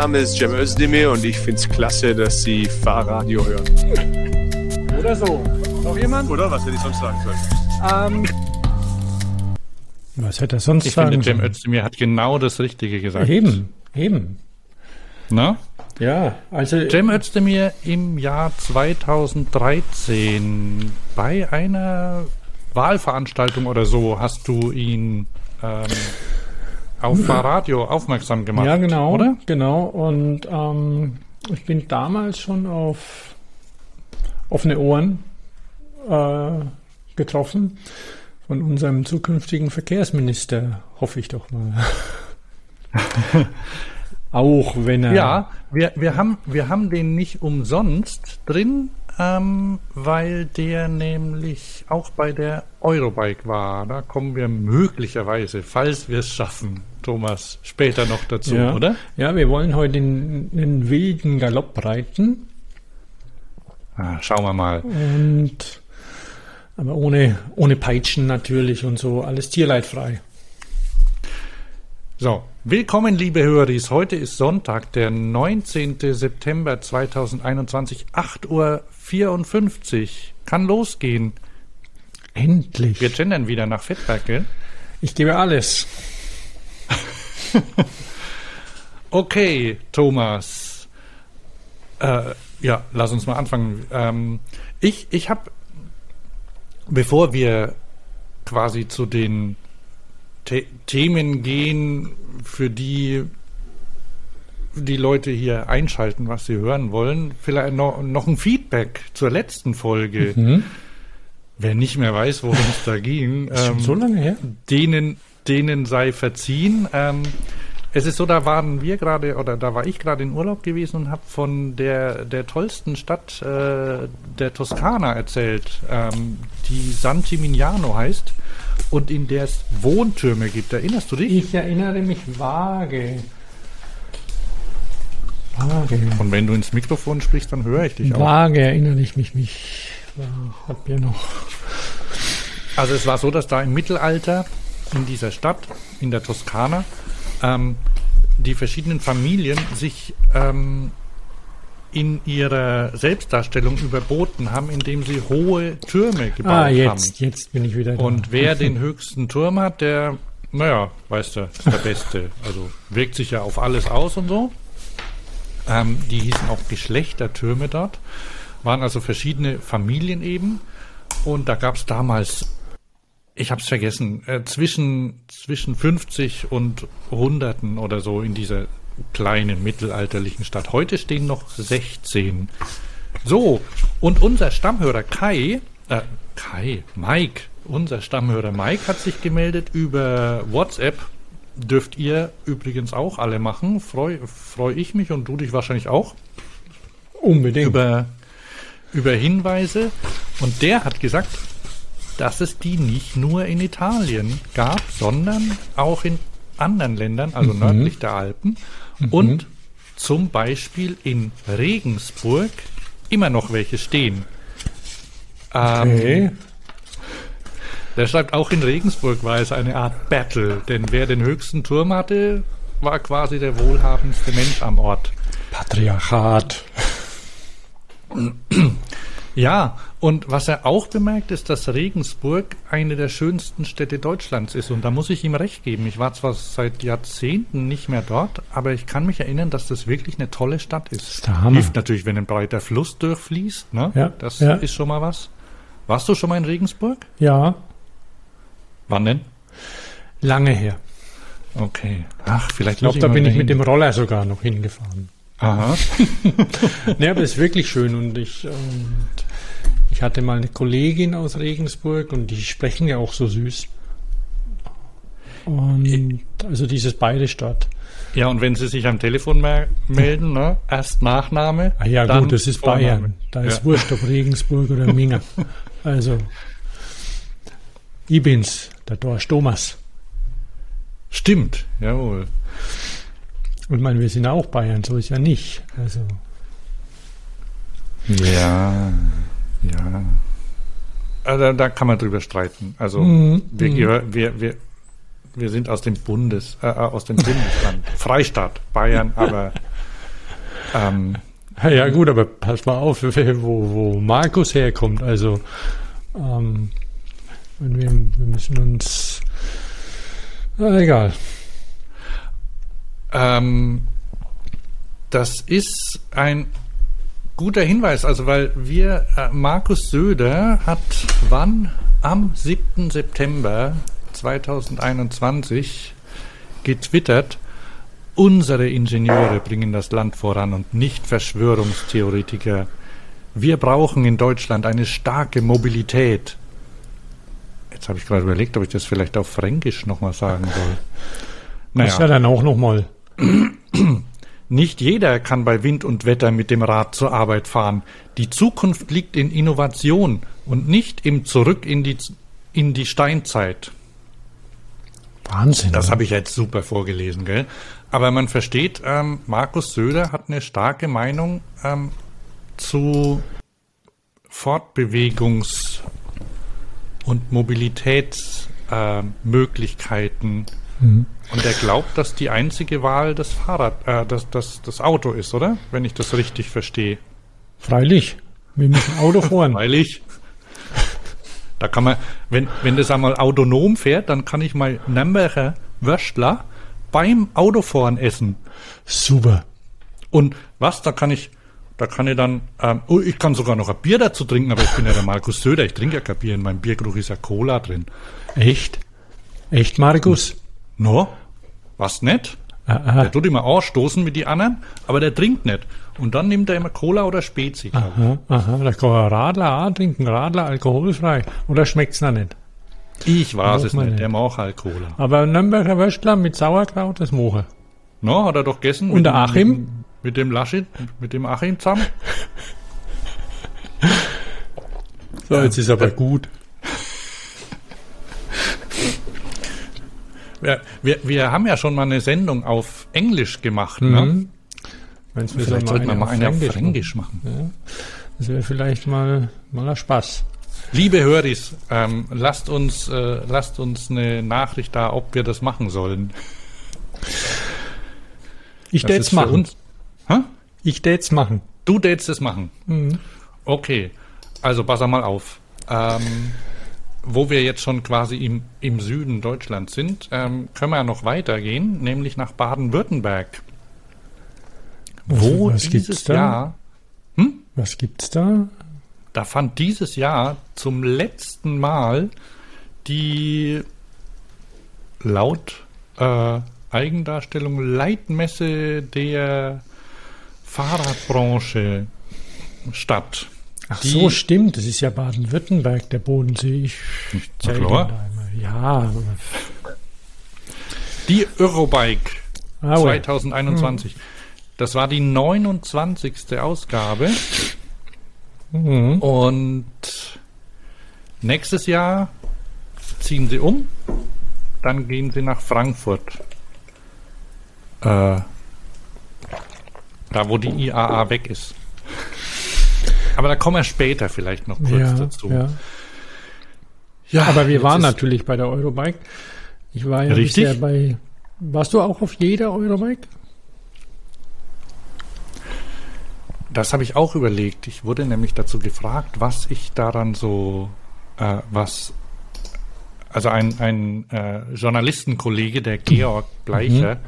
Name ist Cem Özdemir und ich finde es klasse, dass Sie Fahrradio hören. Oder so. Noch jemand? Oder was hätte ich sonst sagen sollen? Ähm, Was hätte er sonst Ich sagen finde, Cem? Özdemir hat genau das Richtige gesagt. Eben, eben. Na? Ja, also Cem Özdemir im Jahr 2013 bei einer Wahlveranstaltung oder so hast du ihn ähm, auf Fahrradio aufmerksam gemacht. ja genau, Oder? genau. Und ähm, ich bin damals schon auf offene Ohren äh, getroffen von unserem zukünftigen Verkehrsminister, hoffe ich doch mal. Auch wenn er Ja, wir, wir, haben, wir haben den nicht umsonst drin, ähm, weil der nämlich auch bei der Eurobike war. Da kommen wir möglicherweise, falls wir es schaffen, Thomas, später noch dazu, ja, oder? Ja, wir wollen heute in einen wilden Galopp reiten. Ah, schauen wir mal. Und aber ohne, ohne Peitschen natürlich und so, alles tierleidfrei. So, willkommen, liebe Höris. Heute ist Sonntag, der 19. September 2021, 8.54 Uhr. Kann losgehen. Endlich. Wir gendern wieder nach Fettberg, gell? Ich gebe alles. Okay, Thomas. Äh, ja, lass uns mal anfangen. Ähm, ich ich habe, bevor wir quasi zu den The Themen gehen, für die die Leute hier einschalten, was sie hören wollen, vielleicht noch, noch ein Feedback zur letzten Folge. Mhm. Wer nicht mehr weiß, worum es da ging, ähm, so lange her? denen, denen sei verziehen. Ähm, es ist so, da waren wir gerade, oder da war ich gerade in Urlaub gewesen und habe von der, der tollsten Stadt äh, der Toskana erzählt, ähm, die San Gimignano heißt und in der es Wohntürme gibt. Erinnerst du dich? Ich erinnere mich vage. Vage. Und wenn du ins Mikrofon sprichst, dann höre ich dich auch. Vage erinnere ich mich nicht. Ich hab ja noch. Also es war so, dass da im Mittelalter in dieser Stadt, in der Toskana, ähm, die verschiedenen Familien sich ähm, in ihrer Selbstdarstellung überboten haben, indem sie hohe Türme gebaut Ah, haben. jetzt, jetzt bin ich wieder da. Und wer den höchsten Turm hat, der, naja, weißt du, ist der Beste. Also wirkt sich ja auf alles aus und so. Ähm, die hießen auch Geschlechtertürme dort. Waren also verschiedene Familien eben. Und da gab es damals, ich habe es vergessen, äh, zwischen, zwischen 50 und Hunderten oder so in dieser kleinen mittelalterlichen Stadt. Heute stehen noch 16. So, und unser Stammhörer Kai, äh, Kai, Mike, unser Stammhörer Mike hat sich gemeldet über WhatsApp. Dürft ihr übrigens auch alle machen. Freue freu ich mich und du dich wahrscheinlich auch Unbedingt. über, über Hinweise. Und der hat gesagt, dass es die nicht nur in Italien gab, sondern auch in anderen Ländern, also nördlich der Alpen. Und zum Beispiel in Regensburg immer noch welche stehen. Ähm, okay. Der schreibt, auch in Regensburg war es eine Art Battle, denn wer den höchsten Turm hatte, war quasi der wohlhabendste Mensch am Ort. Patriarchat. Ja, und was er auch bemerkt, ist, dass Regensburg eine der schönsten Städte Deutschlands ist. Und da muss ich ihm recht geben. Ich war zwar seit Jahrzehnten nicht mehr dort, aber ich kann mich erinnern, dass das wirklich eine tolle Stadt ist. ist der Hammer. Hilft natürlich, wenn ein breiter Fluss durchfließt. Ne? Ja, das ja. ist schon mal was. Warst du schon mal in Regensburg? Ja, Wann denn? lange her. Okay. Ach, vielleicht Ich glaube, da bin ich mit dem Roller sogar noch hingefahren. Aha. Ne, aber es ist wirklich schön und ich, und ich hatte mal eine Kollegin aus Regensburg und die sprechen ja auch so süß. Und also dieses Bayerisch dort. Ja, und wenn Sie sich am Telefon melden, ne? erst Nachname. Ah ja, gut, das ist Vorname. Bayern. Da ist Ja. wurscht, ob Regensburg oder Minga. Also, ich bin's, der Dorsch Thomas. Stimmt, jawohl. Und meine, wir sind auch Bayern, so ist ja nicht. Also, Ja, ja. Also, da kann man drüber streiten. Also Mhm, wir, gehör- wir, wir, wir sind aus dem Bundes, äh, aus dem Bundesland, Freistaat Bayern, aber ähm, Ja, gut, aber pass mal auf, wo, wo Markus herkommt. Also, ähm, wir, wir müssen uns. Na, egal. Ähm, das ist ein guter Hinweis, also weil wir, äh, Markus Söder hat wann? Am 7. September 2021 getwittert, unsere Ingenieure bringen das Land voran und nicht Verschwörungstheoretiker. Wir brauchen in Deutschland eine starke Mobilität. Jetzt habe ich gerade überlegt, ob ich das vielleicht auf Fränkisch nochmal sagen soll. Das ist ja dann auch nochmal. Nicht jeder kann bei Wind und Wetter mit dem Rad zur Arbeit fahren. Die Zukunft liegt in Innovation und nicht im Zurück in die, in die Steinzeit. Wahnsinn. Das ne? habe ich jetzt super vorgelesen, gell? Aber man versteht, ähm, Markus Söder hat eine starke Meinung ähm, zu Fortbewegungs- und Mobilitätsmöglichkeiten. Äh, Möglichkeiten. Und er glaubt, dass die einzige Wahl das Fahrrad, äh, das, das, das Auto ist, oder? Wenn ich das richtig verstehe. Freilich. Wir müssen Auto fahren. Weil ich. Da kann man, wenn, wenn das einmal autonom fährt, dann kann ich mal Nürnberger Würstler beim Autofahren essen. Super. Und was, da kann ich, da kann ich dann, ähm, oh, ich kann sogar noch ein Bier dazu trinken, aber ich bin ja der Markus Söder, ich trinke ja kein Bier, in meinem Biergeruch ist ja Cola drin. Echt? Echt, Markus? No? Was nicht? Ah, ah, Der tut immer ausstoßen mit die anderen, aber der trinkt nicht. Und dann nimmt er immer Cola oder Spezi. aha, aha. Da kann man Radler auch trinken. Radler alkoholfrei. Oder schmeckt's noch nicht? Ich weiß es nicht, nicht. der mag halt Cola. Aber Nürnberger Würstler mit Sauerkraut, das mache No, hat er doch gegessen. Und der Achim? Mit, dem- mit dem Laschet, mit dem Achim zusammen. So, jetzt ist aber gut. Wir, wir, wir haben ja schon mal eine Sendung auf Englisch gemacht, ne? Mhm. Meinst du, wir Vielleicht sollten wir mal eine auf Fränkisch Fränkisch machen. machen? Das wäre vielleicht mal, mal ein Spaß. Liebe Höris, ähm, lasst uns, äh, lasst uns eine Nachricht da, ob wir das machen sollen. Ich tät's für machen. uns- Hä? Ich tät's machen. Du tätst es machen. Mhm. Okay, also pass mal auf. Ähm, wo wir jetzt schon quasi im, im Süden Deutschlands sind, ähm, können wir ja noch weitergehen, nämlich nach Baden-Württemberg. Wo was dieses gibt's da? Jahr, Was gibt's da? da fand dieses Jahr zum letzten Mal die laut äh, Eigendarstellung Leitmesse der Fahrradbranche statt. Ach so, stimmt. Das ist ja Baden-Württemberg, der Bodensee. Ich klar. den da. Ja, aber- Die Eurobike ah, well. 2021. Das war die 29. Ausgabe Mhm. und nächstes Jahr ziehen sie um, dann gehen sie nach Frankfurt. Äh, da, wo die IAA weg ist. Aber da kommen wir später vielleicht noch kurz ja, dazu. ja. Ja, Aber wir waren natürlich bei der Eurobike. Ich war ja Richtig. bisher bei. Warst du auch auf jeder Eurobike? Das habe ich auch überlegt. Ich wurde nämlich dazu gefragt, was ich daran so, äh, was, also ein, ein äh, Journalistenkollege, der Georg Bleicher,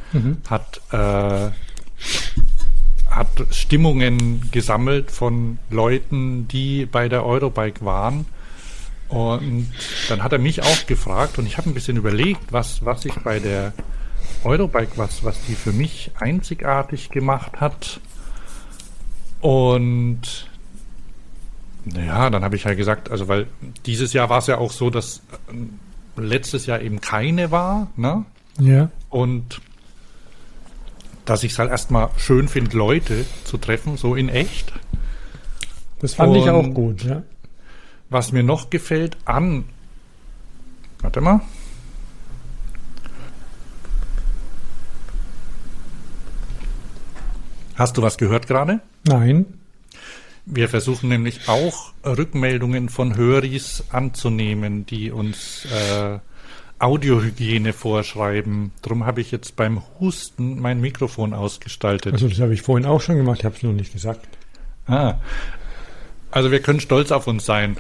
hat, äh, hat Stimmungen gesammelt von Leuten, die bei der Eurobike waren. Und dann hat er mich auch gefragt und ich habe ein bisschen überlegt, was, was ich bei der Eurobike, was, was die für mich einzigartig gemacht hat. Und naja, dann habe ich halt gesagt, also weil dieses Jahr war es ja auch so, dass ähm, letztes Jahr eben keine war, ne? Ja. Und dass ich es halt erstmal schön finde, Leute zu treffen, so in echt. Das fand ich Und- auch gut, ja. Was mir noch gefällt an. Warte mal. Hast du was gehört gerade? Nein. Wir versuchen nämlich auch Rückmeldungen von Höris anzunehmen, die uns äh, Audiohygiene vorschreiben. Darum habe ich jetzt beim Husten mein Mikrofon ausgestaltet. Also das habe ich vorhin auch schon gemacht, ich habe es nur nicht gesagt. Ah. Also wir können stolz auf uns sein.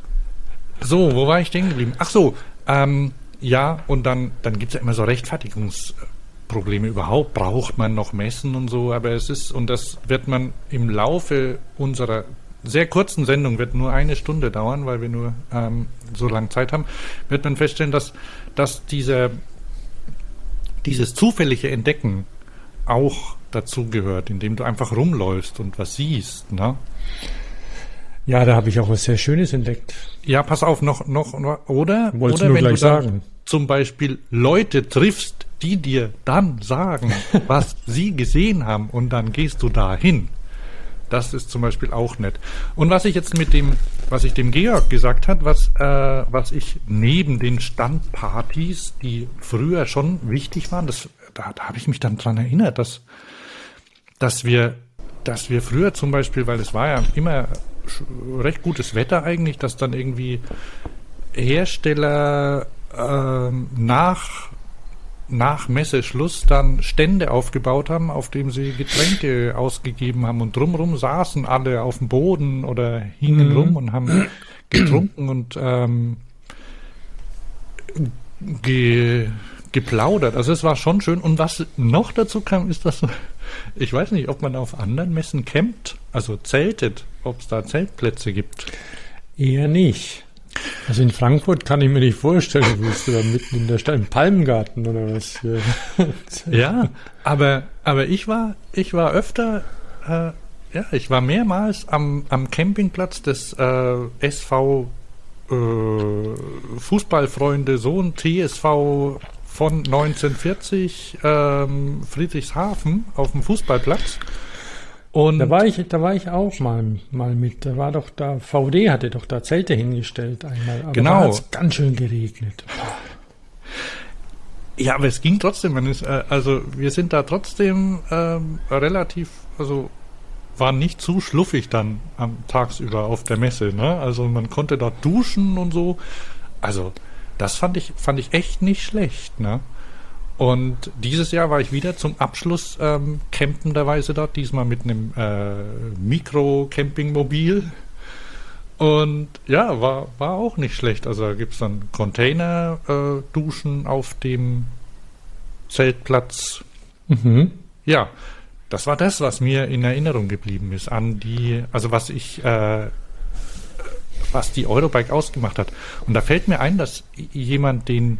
so, wo war ich stehen geblieben? Ach so, ähm, ja, und dann, dann gibt es ja immer so Rechtfertigungsprobleme überhaupt. Braucht man noch Messen und so, aber es ist, und das wird man im Laufe unserer sehr kurzen Sendung, wird nur eine Stunde dauern, weil wir nur ähm, so lange Zeit haben, wird man feststellen, dass, dass diese, dieses zufällige Entdecken auch dazugehört, indem du einfach rumläufst und was siehst. Ne? Ja, da habe ich auch was sehr Schönes entdeckt. Ja, pass auf, noch, noch, oder? Wolltest oder du wenn gleich du sagen. zum Beispiel Leute triffst, die dir dann sagen, was sie gesehen haben und dann gehst du dahin. Das ist zum Beispiel auch nett. Und was ich jetzt mit dem, was ich dem Georg gesagt hat, was, äh, was ich neben den Standpartys, die früher schon wichtig waren, das, da, da habe ich mich dann dran erinnert, dass, dass wir, dass wir früher zum Beispiel, weil es war ja immer recht gutes Wetter eigentlich, dass dann irgendwie Hersteller ähm, nach nach Messeschluss dann Stände aufgebaut haben, auf dem sie Getränke ausgegeben haben und drumrum saßen alle auf dem Boden oder hingen Mhm. rum und haben getrunken und ähm, ge, geplaudert. Also es war schon schön. Und was noch dazu kam, ist, dass ich weiß nicht, ob man auf anderen Messen campt, also zeltet, ob es da Zeltplätze gibt. Eher nicht. Also in Frankfurt kann ich mir nicht vorstellen, willst du da mitten in der Stadt, im Palmgarten oder was? Ja, aber, aber ich war, ich war öfter, äh, ja, ich war mehrmals am, am Campingplatz des äh, SV äh, Fußballfreunde Sohn TSV von 1940 ähm, Friedrichshafen auf dem Fußballplatz. Und Da war ich, da war ich auch mal, mal mit. Da war doch da, VD hatte doch da Zelte hingestellt einmal. Aber Genau. da ganz schön geregnet. Ja, aber es ging trotzdem. Man ist, äh, also wir sind da trotzdem ähm, relativ, also waren nicht zu schluffig dann am tagsüber auf der Messe. Ne? Also man konnte dort duschen und so. Also das fand ich fand ich echt nicht schlecht. Ne? Und dieses Jahr war ich wieder zum Abschluss ähm, campenderweise dort, diesmal mit einem äh, Mikro-Campingmobil. Und ja, war, war auch nicht schlecht. Also da gibt es dann Container-Duschen äh, auf dem Zeltplatz. Mhm. Ja, das war das, was mir in Erinnerung geblieben ist an die, also was ich, äh, was die Eurobike ausgemacht hat. Und da fällt mir ein, dass jemand, den,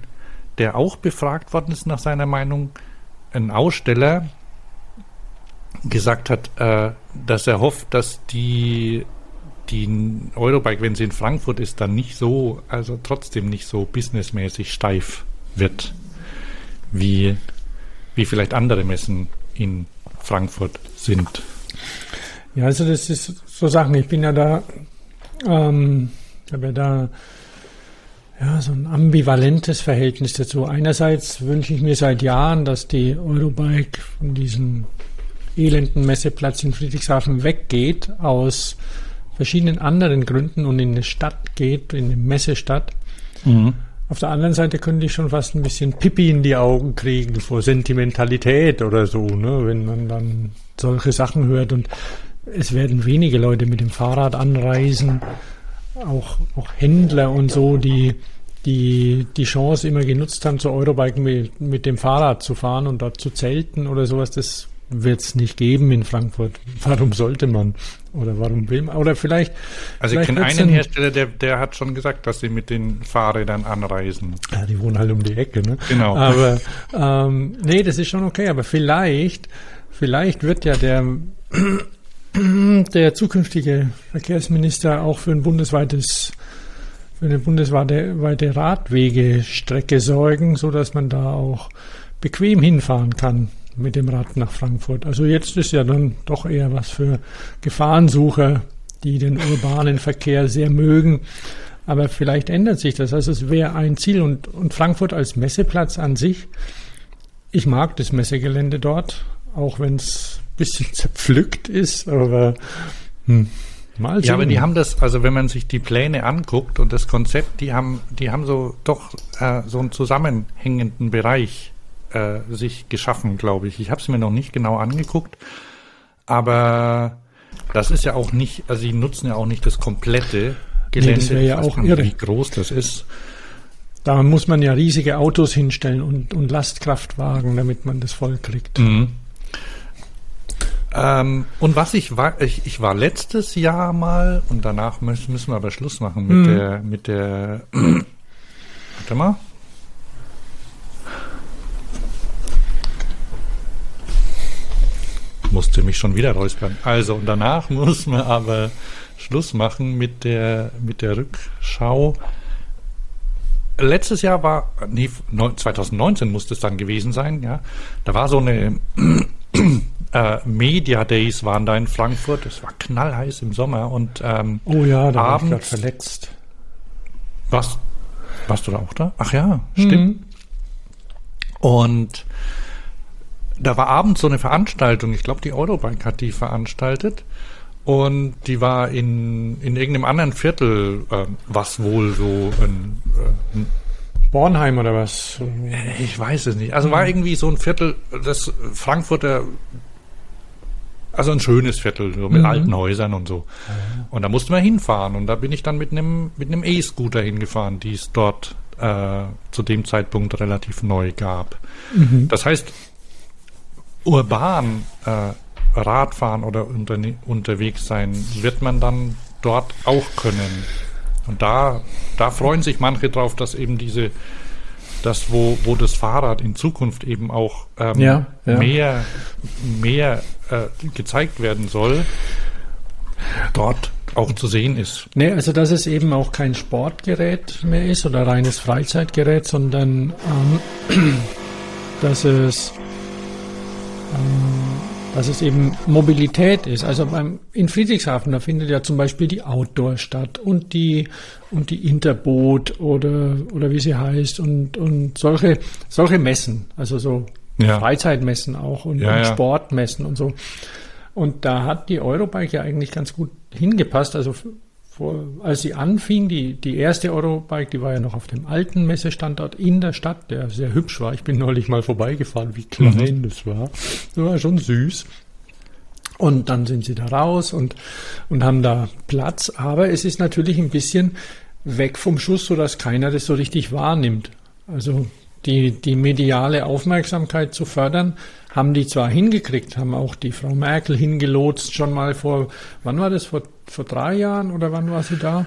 der auch befragt worden ist nach seiner Meinung, ein Aussteller gesagt hat, äh, dass er hofft, dass die die Eurobike, wenn sie in Frankfurt ist, dann nicht so, also trotzdem nicht so businessmäßig steif wird, wie, wie vielleicht andere Messen in Frankfurt sind. Ja, also das ist so Sachen. Ich bin ja da, ähm, habe ja da ja, so ein ambivalentes Verhältnis dazu. Einerseits wünsche ich mir seit Jahren, dass die Eurobike von diesem elenden Messeplatz in Friedrichshafen weggeht, aus verschiedenen anderen Gründen und in eine Stadt geht, in eine Messestadt. Auf der anderen Seite könnte ich schon fast ein bisschen Pipi in die Augen kriegen vor Sentimentalität oder so, ne, wenn man dann solche Sachen hört und es werden wenige Leute mit dem Fahrrad anreisen, auch, auch Händler und so, die die die Chance immer genutzt haben, zur Eurobike mit, mit dem Fahrrad zu fahren und dort zu zelten oder sowas, das wird es nicht geben in Frankfurt. Warum sollte man? Oder warum will man? Oder vielleicht. Also ich vielleicht kenne wird's einen ein- Hersteller, der, der hat schon gesagt, dass sie mit den Fahrrädern anreisen. Ja, die wohnen halt um die Ecke, ne? Genau. Aber ähm, nee, das ist schon okay. Aber vielleicht, vielleicht wird ja der der zukünftige Verkehrsminister auch für ein bundesweites für eine bundesweite weite Radwegestrecke sorgen, so dass man da auch bequem hinfahren kann mit dem Rad nach Frankfurt. Also jetzt ist ja dann doch eher was für Gefahrensucher, die den urbanen Verkehr sehr mögen. Aber vielleicht ändert sich das. Also es wäre ein Ziel und, und Frankfurt als Messeplatz an sich. Ich mag das Messegelände dort, auch wenn es bisschen zerpflückt ist, aber Mal Ja, aber sehen. die haben das, also wenn man sich die Pläne anguckt und das Konzept, die haben, die haben so doch äh, so einen zusammenhängenden Bereich äh, sich geschaffen, glaube ich. Ich habe es mir noch nicht genau angeguckt, aber das ist ja auch nicht, also sie nutzen ja auch nicht das komplette Gelände. das wäre ja auch irre. Wie groß das ist. Da muss man ja riesige Autos hinstellen und, und Lastkraftwagen, damit man das voll kriegt. Mhm. Ähm, und was ich war, ich, ich war letztes Jahr mal und danach müssen, müssen wir aber Schluss machen mit Mhm. der, mit der, warte mal. Musste mich schon wieder räuspern. Also, und danach muss man aber Schluss machen mit der, mit der Rückschau. Letztes Jahr war, nee, neun- 2019 musste es dann gewesen sein, ja. Da war so eine äh, Media Days waren da in Frankfurt. Es war knallheiß im Sommer und ähm, Oh ja, da war ich gerade abends. verletzt. Was? Warst du da auch da? Ach ja, stimmt. Mhm. Und da war abends so eine Veranstaltung. Ich glaube, die Eurobike hat die veranstaltet. Und die war in, in irgendeinem anderen Viertel, äh, was wohl so ein, äh, ein Bornheim oder was? Ich weiß es nicht. Also war irgendwie so ein Viertel, das Frankfurter, also ein schönes Viertel, so mit Mhm. alten Häusern und so. Und da mussten wir hinfahren. Und da bin ich dann mit einem mit einem E-Scooter hingefahren, die es dort äh, zu dem Zeitpunkt relativ neu gab. Mhm. Das heißt, urban äh, Radfahren oder unterwegs sein, wird man dann dort auch können. Und da, da freuen sich manche drauf, dass eben diese, das, wo, wo das Fahrrad in Zukunft eben auch ähm, Ja, ja. mehr, mehr äh, gezeigt werden soll, dort auch zu sehen ist. Nee, also dass es eben auch kein Sportgerät mehr ist oder reines Freizeitgerät, sondern ähm, dass es ähm, dass es eben Mobilität ist. Also beim, in Friedrichshafen, da findet ja zum Beispiel die Outdoor statt und die und die Interboot oder oder wie sie heißt und und solche solche Messen, also so Ja. Freizeitmessen auch und, Ja, und. Sportmessen und so. Und da hat die Eurobike ja eigentlich ganz gut hingepasst. Also vor, als sie anfing, die, die erste Eurobike, die war ja noch auf dem alten Messestandort in der Stadt, der sehr hübsch war. Ich bin neulich mal vorbeigefahren, wie klein das war. Das war schon süß. Und dann sind sie da raus und, und haben da Platz. Aber es ist natürlich ein bisschen weg vom Schuss, sodass keiner das so richtig wahrnimmt. Also die, die mediale Aufmerksamkeit zu fördern, haben die zwar hingekriegt, haben auch die Frau Merkel hingelotst, schon mal vor, wann war das, vor, vor drei Jahren oder wann war sie da?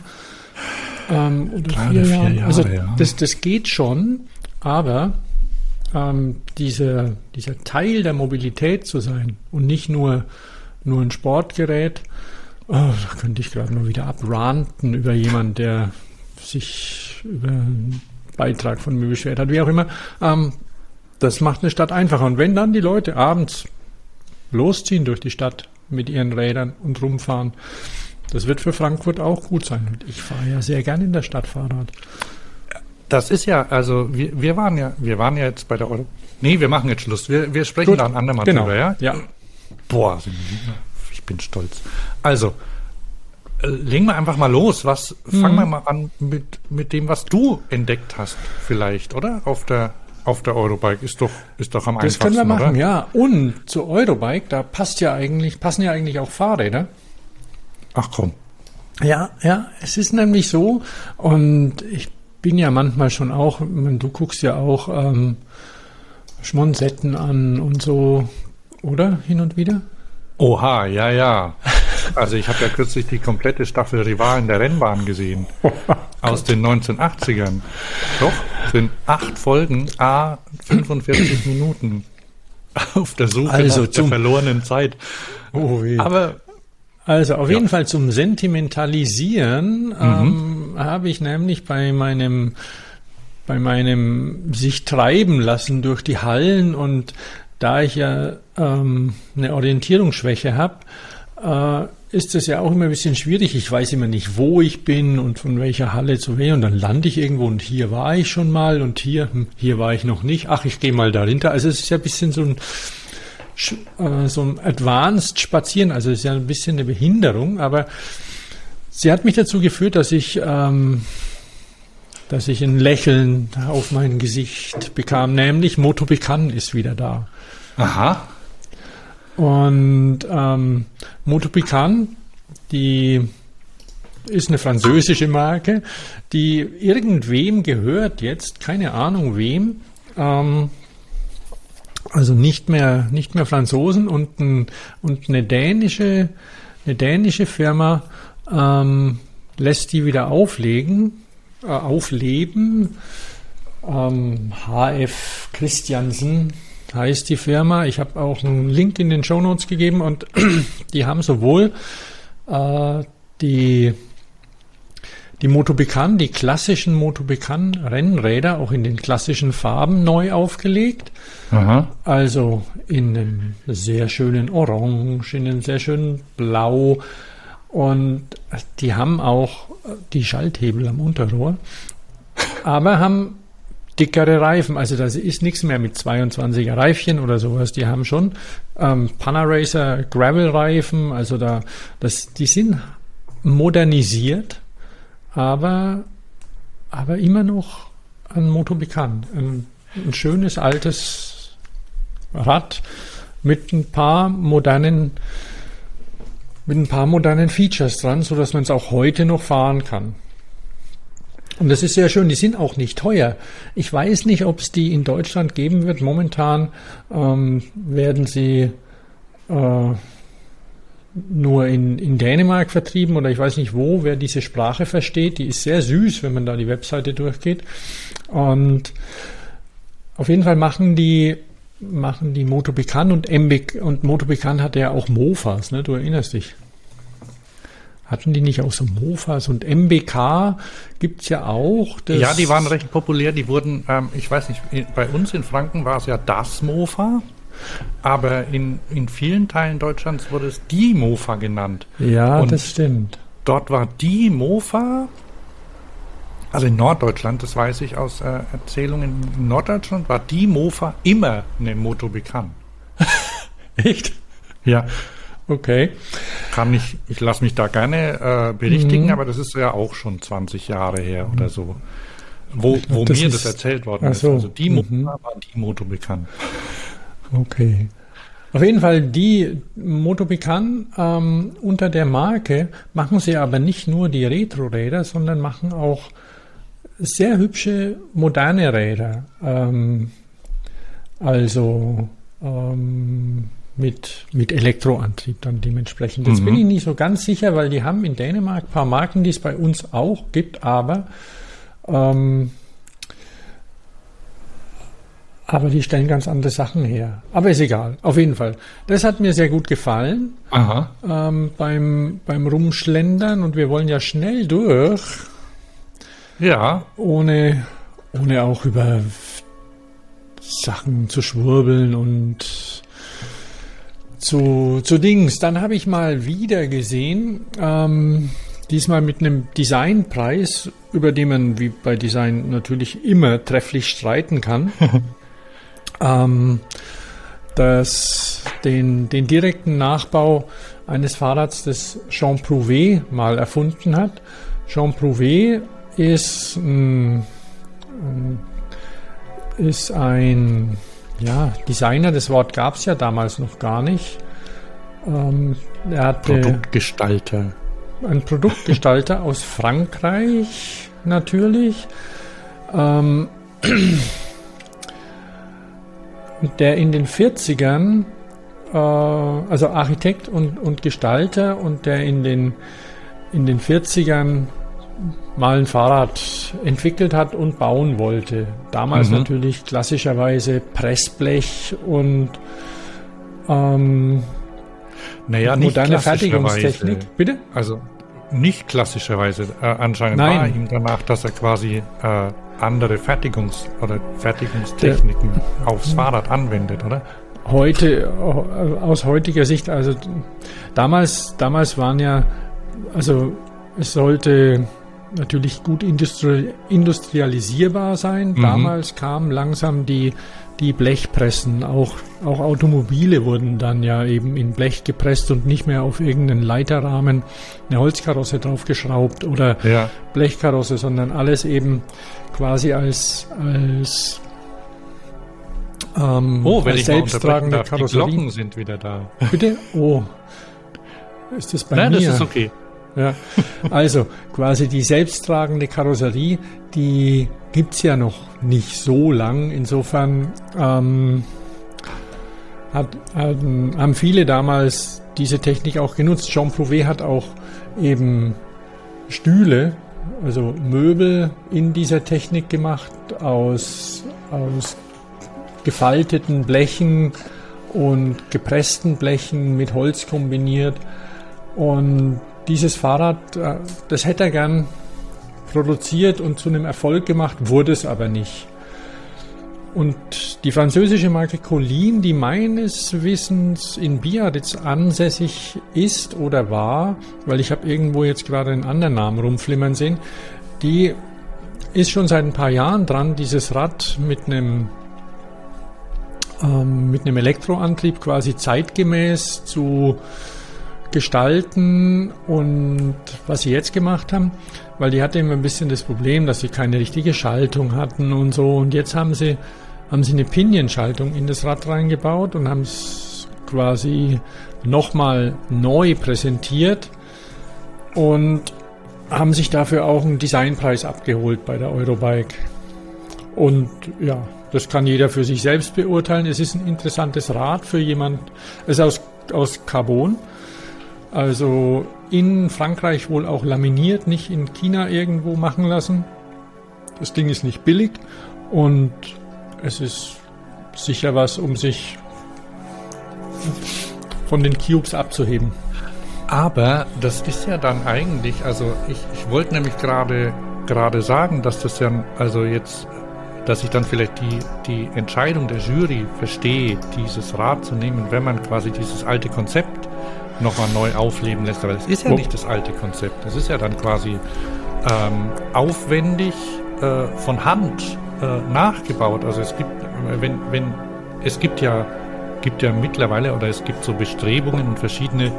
Ähm, oder Drei vier oder vier Jahren. Jahre, also ja. das, das geht schon, aber ähm, dieser, dieser Teil der Mobilität zu sein und nicht nur, nur ein Sportgerät, oh, da könnte ich gerade mal wieder abranten über jemanden, der sich über einen Beitrag von mir beschwert hat, wie auch immer. Ähm, das macht eine Stadt einfacher. Und wenn dann die Leute abends losziehen durch die Stadt mit ihren Rädern und rumfahren, das wird für Frankfurt auch gut sein. Und ich fahre ja sehr gern in der Stadt Fahrrad. Das ist ja, also wir, wir waren ja, wir waren ja jetzt bei der Euro. Nee, wir machen jetzt Schluss. Wir, wir sprechen Gut. da ein andermal Genau. drüber, ja? ja. Boah, ich bin stolz. Also, legen wir einfach mal los. Was, fangen wir mal an mit, mit dem, was du entdeckt hast, vielleicht, oder? Auf der, auf der Eurobike ist doch, ist doch am Das einfachsten, können wir machen, oder? ja. Und zur Eurobike, da passt ja eigentlich, passen ja eigentlich auch Fahrräder. Ach komm. Ja, ja, es ist nämlich so, und ich bin ja manchmal schon auch, du guckst ja auch ähm, Schmonsetten an und so, oder? Hin und wieder? Oha, ja, ja. Also ich habe ja kürzlich die komplette Staffel Rivalen der Rennbahn gesehen. aus den 1980ern. Doch, sind acht Folgen, a 45 Minuten auf der Suche Also nach der verlorenen Zeit. Oh, weh. Aber Also auf jeden Fall zum Sentimentalisieren ähm, habe ich nämlich bei meinem bei meinem sich treiben lassen durch die Hallen und da ich ja ähm, eine Orientierungsschwäche habe, äh, ist es ja auch immer ein bisschen schwierig. Ich weiß immer nicht, wo ich bin und von welcher Halle zu welcher und dann lande ich irgendwo und hier war ich schon mal und hier hm, hier war ich noch nicht. Ach, ich gehe mal dahinter. Also es ist ja ein bisschen so ein äh, so ein Advanced Spazieren. Also ist ja ein bisschen eine Behinderung, aber sie hat mich dazu geführt, dass ich, ähm, dass ich ein Lächeln auf mein Gesicht bekam, nämlich Motopican ist wieder da. Aha. Und ähm, Motopican, die ist eine französische Marke, die irgendwem gehört jetzt, keine Ahnung wem. Ähm, also nicht mehr, nicht mehr Franzosen und, ein, und eine dänische, eine dänische Firma ähm, lässt die wieder auflegen, äh, aufleben. Ähm, HF Christiansen heißt die Firma. Ich habe auch einen Link in den Show Notes gegeben und die haben sowohl äh, die die Motobekan, die klassischen Motobekan Rennräder auch in den klassischen Farben neu aufgelegt. Aha. Also in einem sehr schönen Orange, in einem sehr schönen Blau. Und die haben auch die Schalthebel am Unterrohr, aber haben dickere Reifen. Also das ist nichts mehr mit 22er Reifchen oder sowas. Die haben schon ähm, Panaracer Gravel Reifen. Also da, das, die sind modernisiert, aber, aber immer noch ein Motobekan. Ein, ein schönes altes Rad mit ein paar modernen mit ein paar modernen Features dran, so dass man es auch heute noch fahren kann. Und das ist sehr schön. Die sind auch nicht teuer. Ich weiß nicht, ob es die in Deutschland geben wird. Momentan ähm, werden sie äh, nur in, in Dänemark vertrieben oder ich weiß nicht wo, wer diese Sprache versteht. Die ist sehr süß, wenn man da die Webseite durchgeht. Und auf jeden Fall machen die machen die Motobekan und MB und Motobekan hatte ja auch Mofas, ne? Du erinnerst dich. Hatten die nicht auch so Mofas und MBK gibt's ja auch. Ja, die waren recht populär. Die wurden, ähm, ich weiß nicht, bei uns in Franken war es ja das Mofa, aber in, in vielen Teilen Deutschlands wurde es die Mofa genannt. Ja, Und- das stimmt. Dort war die Mofa, also in Norddeutschland, das weiß ich aus äh, Erzählungen, in Norddeutschland war die Mofa immer eine Moto bekannt. Echt? Ja. Okay. Kann ich, ich lasse mich da gerne äh, berichtigen, Mhm. aber das ist ja auch schon 20 Jahre her oder so. Wo, glaub, wo das mir ist- das erzählt worden Ach ist. so, Also die Mofa mhm. war die Moto bekannt. Okay. Auf jeden Fall, die Motobekan ähm, unter der Marke machen sie aber nicht nur die Retro-Räder, sondern machen auch sehr hübsche moderne Räder. Ähm, also ähm, mit, mit Elektroantrieb dann dementsprechend. Jetzt Mhm. bin ich nicht so ganz sicher, weil die haben in Dänemark ein paar Marken, die es bei uns auch gibt, aber ähm, aber die stellen ganz andere Sachen her. Aber ist egal, auf jeden Fall. Das hat mir sehr gut gefallen Aha. ähm, beim, beim Rumschlendern und wir wollen ja schnell durch, Ja, ohne, ohne auch über Sachen zu schwurbeln und zu, zu Dings. Dann habe ich mal wieder gesehen, ähm, diesmal mit einem Designpreis, über den man wie bei Design natürlich immer trefflich streiten kann. ähm, das, den, den direkten Nachbau eines Fahrrads, das Jean Prouvé mal erfunden hat. Jean Prouvé ist, ein, ein- ist ein ja, Designer, das Wort gab es ja damals noch gar nicht. Ähm, er hatte Produktgestalter. ein Produktgestalter aus Frankreich natürlich, ähm, der in den 40ern, äh, also Architekt und, und Gestalter und der in den, in den 40ern mal ein Fahrrad entwickelt hat und bauen wollte. Damals Mhm. natürlich klassischerweise Pressblech und ähm, Naja, nicht moderne klassischerweise. Fertigungstechnik. Bitte? Also nicht klassischerweise. Äh, anscheinend Nein. war ihm danach, dass er quasi äh, andere Fertigungs- oder Fertigungstechniken aufs Fahrrad anwendet, oder? Heute, äh, aus heutiger Sicht, also damals, damals waren ja, also es sollte natürlich gut industri industrialisierbar sein. Mhm. Damals kam langsam die die Blechpressen. Auch, auch Automobile wurden dann ja eben in Blech gepresst und nicht mehr auf irgendeinen Leiterrahmen eine Holzkarosse draufgeschraubt oder Ja. Blechkarosse, sondern alles eben quasi als, als, ähm, Oh, wenn als ich selbsttragende darf, die Karosserie. Glocken sind wieder da. Bitte? Oh. Ist das bei Nein, mir? das ist okay. Ja, also quasi die selbsttragende Karosserie, die gibt's ja noch nicht so lang. Insofern ähm, hat, haben, haben viele damals diese Technik auch genutzt. Jean Prouvé hat auch eben Stühle, also Möbel in dieser Technik gemacht aus, aus gefalteten Blechen und gepressten Blechen mit Holz kombiniert. Und dieses Fahrrad, äh, das hätte er gern produziert und zu einem Erfolg gemacht, wurde es aber nicht. Und die französische Marke Colin, die meines Wissens in Biarritz ansässig ist oder war, weil ich habe irgendwo jetzt gerade einen anderen Namen rumflimmern sehen, die ist schon seit ein paar Jahren dran, dieses Rad mit einem ähm, mit einem Elektroantrieb quasi zeitgemäß zu gestalten und was sie jetzt gemacht haben, weil die hatte immer ein bisschen das Problem, dass sie keine richtige Schaltung hatten und so und jetzt haben sie haben sie eine Pinion-Schaltung in das Rad reingebaut und haben es quasi nochmal neu präsentiert und haben sich dafür auch einen Designpreis abgeholt bei der Eurobike. Und ja, das kann jeder für sich selbst beurteilen. Es ist ein interessantes Rad für jemand. Es ist aus, aus Carbon. Also in Frankreich wohl auch laminiert, nicht in China irgendwo machen lassen. Das Ding ist nicht billig und es ist sicher was, um sich von den Cubes abzuheben. Aber das ist ja dann eigentlich, also ich, ich wollte nämlich gerade gerade sagen, dass das ja, also jetzt, dass ich dann vielleicht die, die Entscheidung der Jury verstehe, dieses Rad zu nehmen, wenn man quasi dieses alte Konzept nochmal neu aufleben lässt. Aber das ist ja nicht das alte Konzept. Das ist ja dann quasi ähm, aufwendig äh, von Hand äh, nachgebaut. Also es gibt, äh, wenn, wenn, es gibt ja, gibt ja mittlerweile oder es gibt so Bestrebungen und verschiedene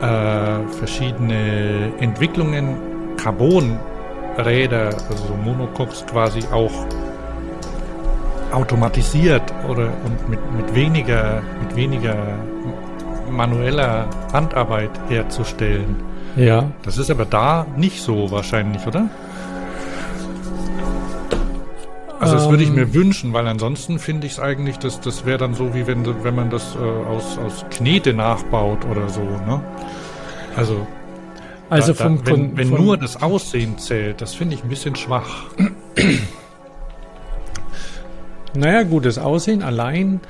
äh, verschiedene Entwicklungen, Carbonräder, also so Monocoques quasi auch automatisiert oder und mit, mit weniger mit weniger manueller Handarbeit herzustellen. Ja, Das ist aber da nicht so wahrscheinlich, oder? Also das würde ich Ähm. mir wünschen, weil ansonsten finde ich es eigentlich, dass das wäre dann so, wie wenn, wenn man das äh, aus, aus Knete nachbaut oder so, ne? Also, also da, vom, da, wenn, wenn vom nur das Aussehen zählt, das finde ich ein bisschen schwach. Naja, gut, das Aussehen allein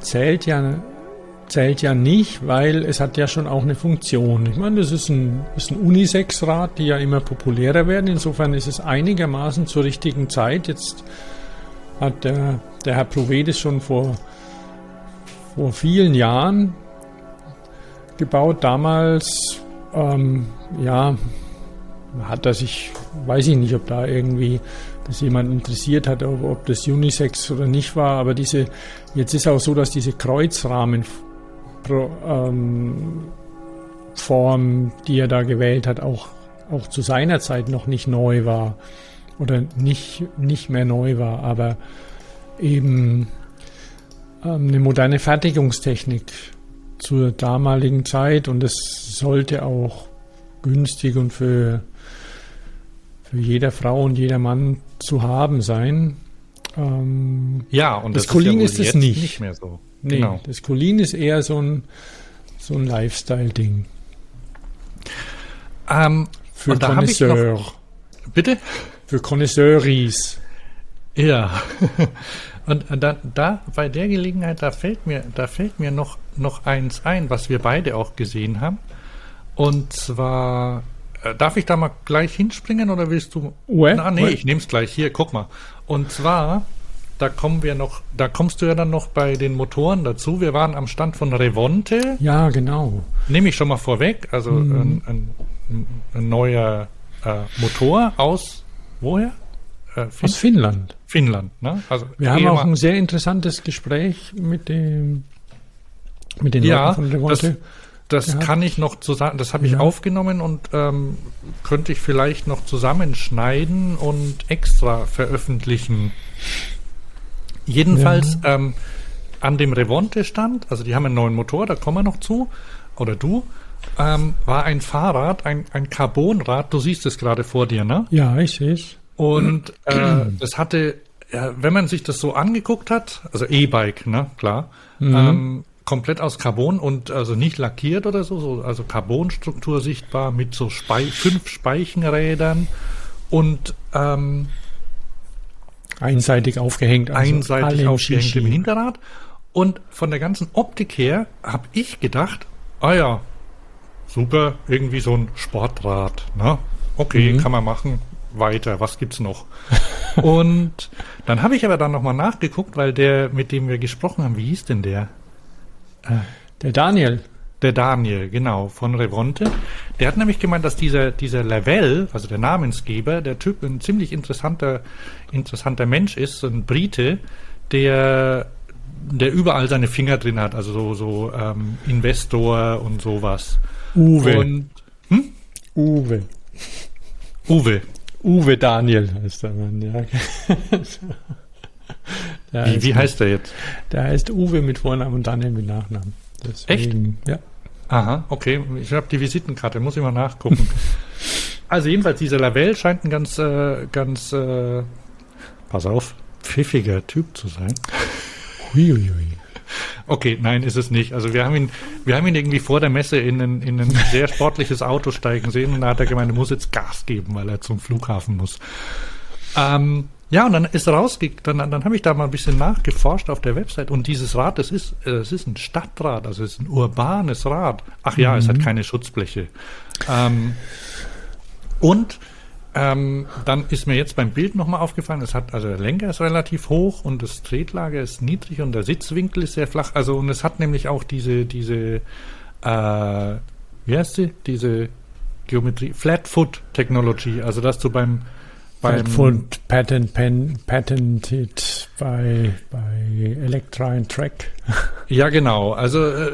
zählt ja, zählt ja nicht, weil es hat ja schon auch eine Funktion. Ich meine, das ist ein, ist ein Unisex-Rad, die ja immer populärer werden. Insofern ist es einigermaßen zur richtigen Zeit. Jetzt hat der, der Herr Provedes schon vor, vor vielen Jahren gebaut. Damals, ähm, ja, hat er sich, weiß ich nicht, ob da irgendwie das jemand interessiert hat, ob, ob das Unisex oder nicht war, aber diese, jetzt ist auch so, dass diese Kreuzrahmen Pro, ähm, Form, die er da gewählt hat, auch, auch zu seiner Zeit noch nicht neu war oder nicht, nicht mehr neu war, aber eben ähm, eine moderne Fertigungstechnik zur damaligen Zeit und es sollte auch günstig und für, für jeder Frau und jeder Mann zu haben sein. Ähm, Ja, und Das das, Colin ist, ist ja es wohl jetzt nicht. nicht mehr so. nee, Genau. das Colin ist eher so ein, so ein Lifestyle-Ding. Ähm, Für Connoisseur. bitte? Für Connoisseuris. Ja. Und da, da bei der Gelegenheit, da fällt mir, da fällt mir noch, noch eins ein, was wir beide auch gesehen haben. Und zwar, darf ich da mal gleich hinspringen oder willst du? Ouais, Na, nee, ouais. ich nehme es gleich. Hier, guck mal. Und zwar, da kommen wir noch, da kommst du ja dann noch bei den Motoren dazu. Wir waren am Stand von Revonte. Ja, genau. Nehme ich schon mal vorweg. Also ein, ein, ein neuer äh, Motor aus woher? Äh, Fin- Aus Finnland. Finnland. Ne? Also Wir haben auch ein sehr interessantes Gespräch mit dem mit den Ja, Leuten von Revolte. Das gehabt. kann ich noch zusammen, das habe ich Ja. aufgenommen und ähm, könnte ich vielleicht noch zusammenschneiden und extra veröffentlichen. Jedenfalls ähm, an dem Revonte-Stand, also die haben einen neuen Motor, da kommen wir noch zu, oder du, ähm, war ein Fahrrad, ein, ein Carbonrad, du siehst es gerade vor dir, ne? Ja, ich sehe es. Und äh, das hatte, ja, wenn man sich das so angeguckt hat, also E-Bike, ne, klar, ähm, komplett aus Carbon und also nicht lackiert oder so, so also Carbonstruktur sichtbar mit so Spei fünf Speichenrädern und ähm, Einseitig aufgehängt. also einseitig aufgehängt Shishi. im Hinterrad. Und von der ganzen Optik her habe ich gedacht, ah ja, super, irgendwie so ein Sportrad. Ne? Okay, Mhm. kann man machen. Weiter, was gibt's noch? und dann habe ich aber dann nochmal nachgeguckt, weil der, mit dem wir gesprochen haben, wie hieß denn der? Der Daniel. Der Daniel, genau, von Revonte. Der hat nämlich gemeint, dass dieser, dieser Lavelle, also der Namensgeber, der Typ ein ziemlich interessanter, interessanter Mensch ist, ein Brite, der, der überall seine Finger drin hat, also so, so ähm, Investor und sowas. Uwe. Und Uwe. Uwe. Uwe Daniel heißt der Mann, ja. Der Wie, wie heißt der jetzt? Der heißt Uwe mit Vornamen und Daniel mit Nachnamen. Deswegen, Ja. Aha, okay. Ich habe die Visitenkarte, muss ich mal nachgucken. also jedenfalls, dieser Lavelle scheint ein ganz, äh, ganz, äh, pass auf, pfiffiger Typ zu sein. Huiuiui. Okay, nein, ist es nicht. Also wir haben ihn, wir haben ihn irgendwie vor der Messe in ein, in ein sehr sportliches Auto steigen sehen und da hat er gemeint, er muss jetzt Gas geben, weil er zum Flughafen muss. Ähm, ja, und dann ist rausgegangen, dann, dann habe ich da mal ein bisschen nachgeforscht auf der Website und dieses Rad, das ist, äh, das ist ein Stadtrad, also es ist ein urbanes Rad. Ach ja, es hat keine Schutzbleche. Ähm, und ähm, dann ist mir jetzt beim Bild nochmal aufgefallen, es hat, also der Lenker ist relativ hoch und das Tretlager ist niedrig und der Sitzwinkel ist sehr flach. Also und es hat nämlich auch diese, diese, äh, wie heißt sie? Diese Geometrie, Flat Foot Technology, also dass du beim, beim Patent, pen, patented bei, bei Electrine Track. Ja, genau. Also äh,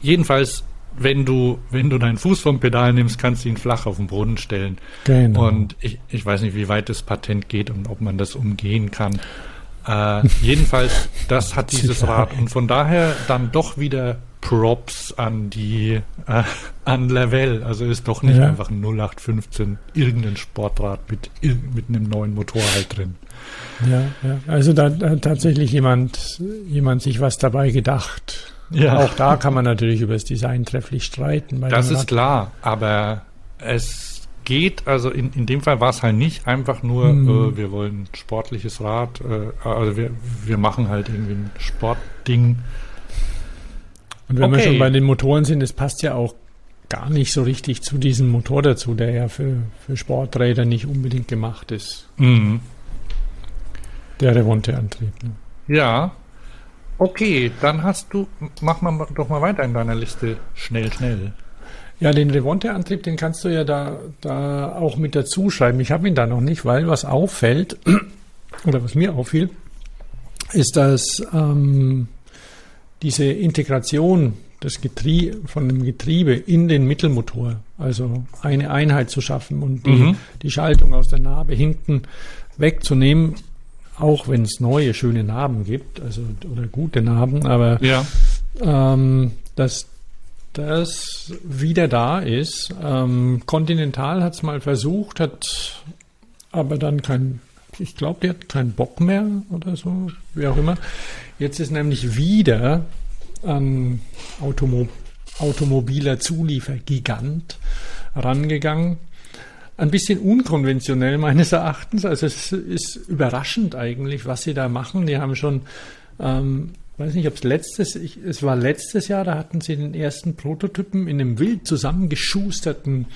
jedenfalls, wenn du, wenn du deinen Fuß vom Pedal nimmst, kannst du ihn flach auf den Boden stellen. Genau. Und ich, ich weiß nicht, wie weit das Patent geht und ob man das umgehen kann. Äh, jedenfalls, das hat dieses Rad und von daher dann doch wieder Props an die äh, an Lavelle. Also ist doch nicht Ja. einfach ein 0815 irgendein Sportrad mit, mit einem neuen Motor halt drin. Ja, ja. Also da hat tatsächlich jemand, jemand sich was dabei gedacht. Ja. Auch da kann man natürlich über das Design trefflich streiten. Das ist klar, aber es geht, also in, in dem Fall war es halt nicht einfach nur, Mhm. äh, wir wollen ein sportliches Rad, äh, also wir, wir machen halt irgendwie ein Sportding. Und wenn wir Okay. schon bei den Motoren sind, es passt ja auch gar nicht so richtig zu diesem Motor dazu, der ja für, für Sporträder nicht unbedingt gemacht ist. Mhm. Der Revonte-Antrieb. Ne? Ja. Okay, dann hast du, mach mal doch mal weiter in deiner Liste. Schnell, schnell. Ja, den Revonte-Antrieb, den kannst du ja da, da auch mit dazu schreiben. Ich habe ihn da noch nicht, weil was auffällt, oder was mir auffiel, ist, dass ähm, diese Integration des Getrie von dem Getriebe in den Mittelmotor, also eine Einheit zu schaffen und die, Mhm. die Schaltung aus der Narbe hinten wegzunehmen, auch wenn es neue schöne Narben gibt, also oder gute Narben, aber Ja. ähm, dass das wieder da ist. Ähm, Continental hat es mal versucht, hat aber dann kein, ich glaube, die hat keinen Bock mehr oder so, wie auch immer. Jetzt ist nämlich wieder ein Automo automobiler Zuliefergigant rangegangen. Ein bisschen unkonventionell meines Erachtens. Also es ist überraschend eigentlich, was sie da machen. Die haben schon ähm, weiß nicht, ob es letztes, ich, es war letztes Jahr, da hatten sie den ersten Prototypen in einem wild zusammengeschusterten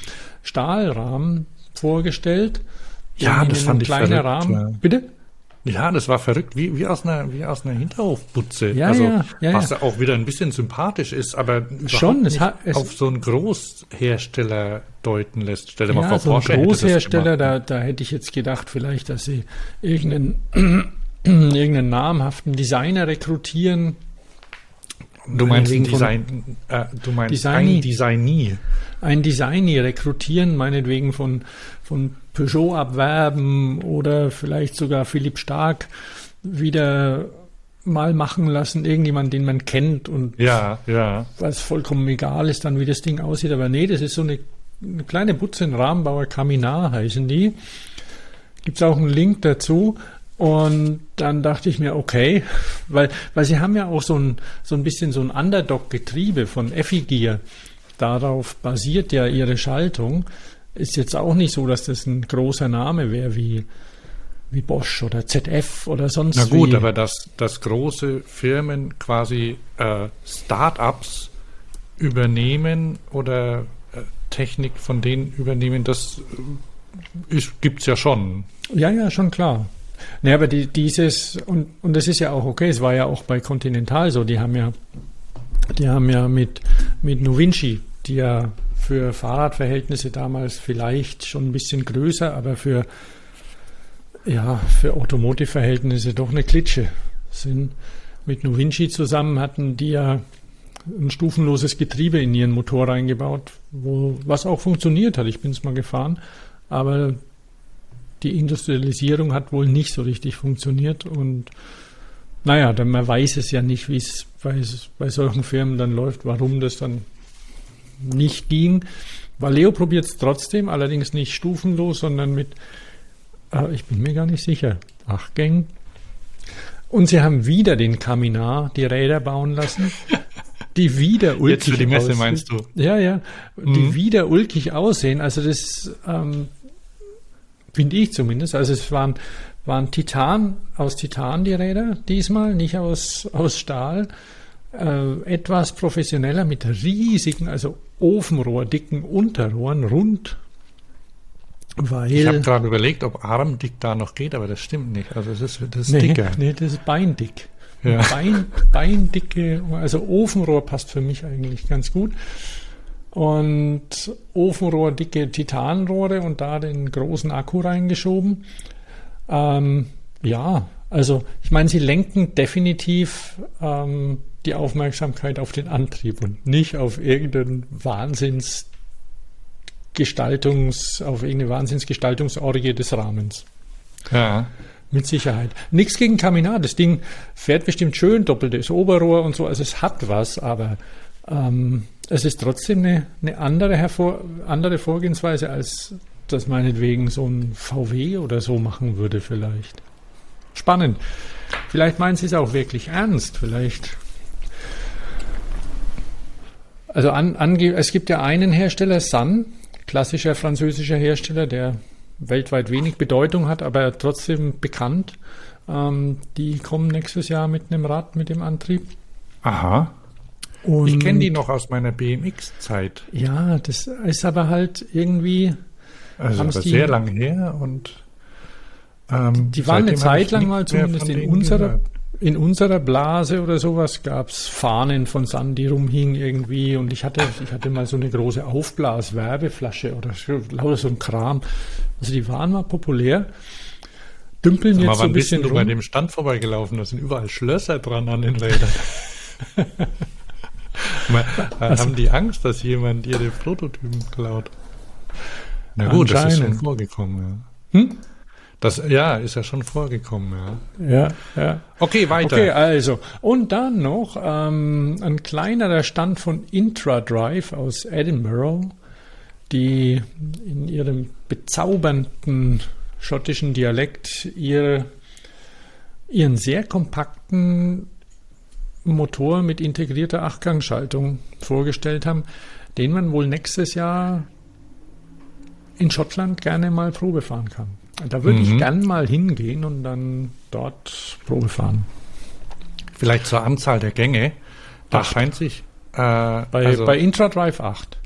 Stahlrahmen vorgestellt. Ja, das fand ich verrückt, Rahmen. ja. Bitte? Ja, das war verrückt, wie, wie, aus, einer, wie aus einer Hinterhofbutze. Ja, also, ja, ja, was ja. auch wieder ein bisschen sympathisch ist, aber Schon, es hat- es- auf so einen Großhersteller deuten lässt. Stell dir mal Ja, vor, so ein Porsche das Großhersteller, gemacht. da, da hätte ich jetzt gedacht, vielleicht, dass sie irgendeinen, irgendeinen namhaften Designer rekrutieren. Du meinst ein Design, äh, du meinst Designy. ein Designie. ein Designie rekrutieren, meinetwegen von, von Peugeot abwerben oder vielleicht sogar Philipp Stark wieder mal machen lassen, irgendjemand, den man kennt und Ja, ja. was vollkommen egal ist dann, wie das Ding aussieht. Aber nee, das ist so eine, eine kleine Butze in Rahmenbauer Kaminar heißen die. Gibt's auch einen Link dazu. Und dann dachte ich mir, okay, weil, weil sie haben ja auch so ein, so ein bisschen so ein Underdog-Getriebe von Effigear. Darauf basiert ja ihre Schaltung. Ist jetzt auch nicht so, dass das ein großer Name wäre wie, wie Bosch oder ZF oder sonst Na gut, wie. aber dass, dass große Firmen quasi äh, Start-ups übernehmen oder äh, Technik von denen übernehmen, das äh, ist, gibt's ja schon. Ja, ja, schon klar. Ne, aber die, dieses, und, und das ist ja auch okay, es war ja auch bei Continental so, die haben ja, die haben ja mit, mit Novinci, die ja für Fahrradverhältnisse damals vielleicht schon ein bisschen größer, aber für, ja, für Automotive-Verhältnisse doch eine Klitsche sind. Mit Novinci zusammen hatten die ja ein stufenloses Getriebe in ihren Motor reingebaut, wo, was auch funktioniert hat. Ich bin es mal gefahren, aber die Industrialisierung hat wohl nicht so richtig funktioniert und naja, man weiß es ja nicht, wie es bei, bei solchen Firmen dann läuft, warum das dann nicht ging. Valeo probiert es trotzdem, allerdings nicht stufenlos, sondern mit, äh, ich bin mir gar nicht sicher, acht Gängen. Und sie haben wieder den Kaminar, die Räder bauen lassen, die wieder ulkig Jetzt für die Messe aussehen. meinst du? Ja, ja, die Mhm. wieder ulkig aussehen. Also das ähm, finde ich zumindest. Also es waren, waren Titan, aus Titan die Räder diesmal, nicht aus, aus Stahl. Äh, etwas professioneller mit riesigen, also ofenrohrdicken Unterrohren, rund. Weil, Ich habe gerade überlegt, ob armdick da noch geht, aber das stimmt nicht. Also das ist, das ist nee, dicker. nee, das ist beindick. Ja. Bein, beindicke, also Ofenrohr passt für mich eigentlich ganz gut. Und Ofenrohr, dicke Titanrohre und da den großen Akku reingeschoben. Ähm, ja, also ich meine, sie lenken definitiv ähm, die Aufmerksamkeit auf den Antrieb und nicht auf irgendeinen Wahnsinns Gestaltungs, auf irgendeine Wahnsinnsgestaltungsorgie des Rahmens. Ja. Mit Sicherheit. Nichts gegen Kaminar. Das Ding fährt bestimmt schön, doppeltes Oberrohr und so. Also es hat was, aber ähm, es ist trotzdem eine, eine andere, hervor, andere Vorgehensweise, als das meinetwegen so ein VW oder so machen würde vielleicht. Spannend. Vielleicht meinen Sie es auch wirklich ernst. Vielleicht. Also an, ange, es gibt ja einen Hersteller, Sun, klassischer französischer Hersteller, der weltweit wenig Bedeutung hat, aber trotzdem bekannt. Ähm, die kommen nächstes Jahr mit einem Rad mit dem Antrieb. Aha. Und Ich kenne die noch aus meiner BMX-Zeit. Ja, das ist aber halt irgendwie. Also aber die- sehr lang her und ähm, Die waren eine Zeit lang mal zumindest in unserer, gehört. In unserer Blase oder sowas gab es Fahnen von Sun, die rumhingen irgendwie und ich hatte, ich hatte mal so eine große Aufblas-Werbeflasche oder so, lauter so ein Kram. Also die waren mal populär. Dümpeln jetzt so ein bisschen du bei rum. dem Stand vorbeigelaufen? Da sind überall Schlösser dran an den Rädern. Mal, äh, Also haben die Angst, dass jemand ihre Prototypen klaut? Na gut, das ist schon vorgekommen, ja. Hm? Das, ja, ist ja schon vorgekommen, ja. Ja, ja. Okay, weiter. Okay, also. Und dann noch ähm, ein kleinerer Stand von Intradrive aus Edinburgh, die in ihrem bezaubernden schottischen Dialekt ihre, ihren sehr kompakten Motor mit integrierter Achtgangschaltung vorgestellt haben, den man wohl nächstes Jahr in Schottland gerne mal Probe fahren kann. Da würde ich Mhm. gern mal hingehen und dann dort Probe fahren. Vielleicht zur Anzahl der Gänge. Da Acht. scheint sich. Äh, Bei, also, bei Intradrive 8.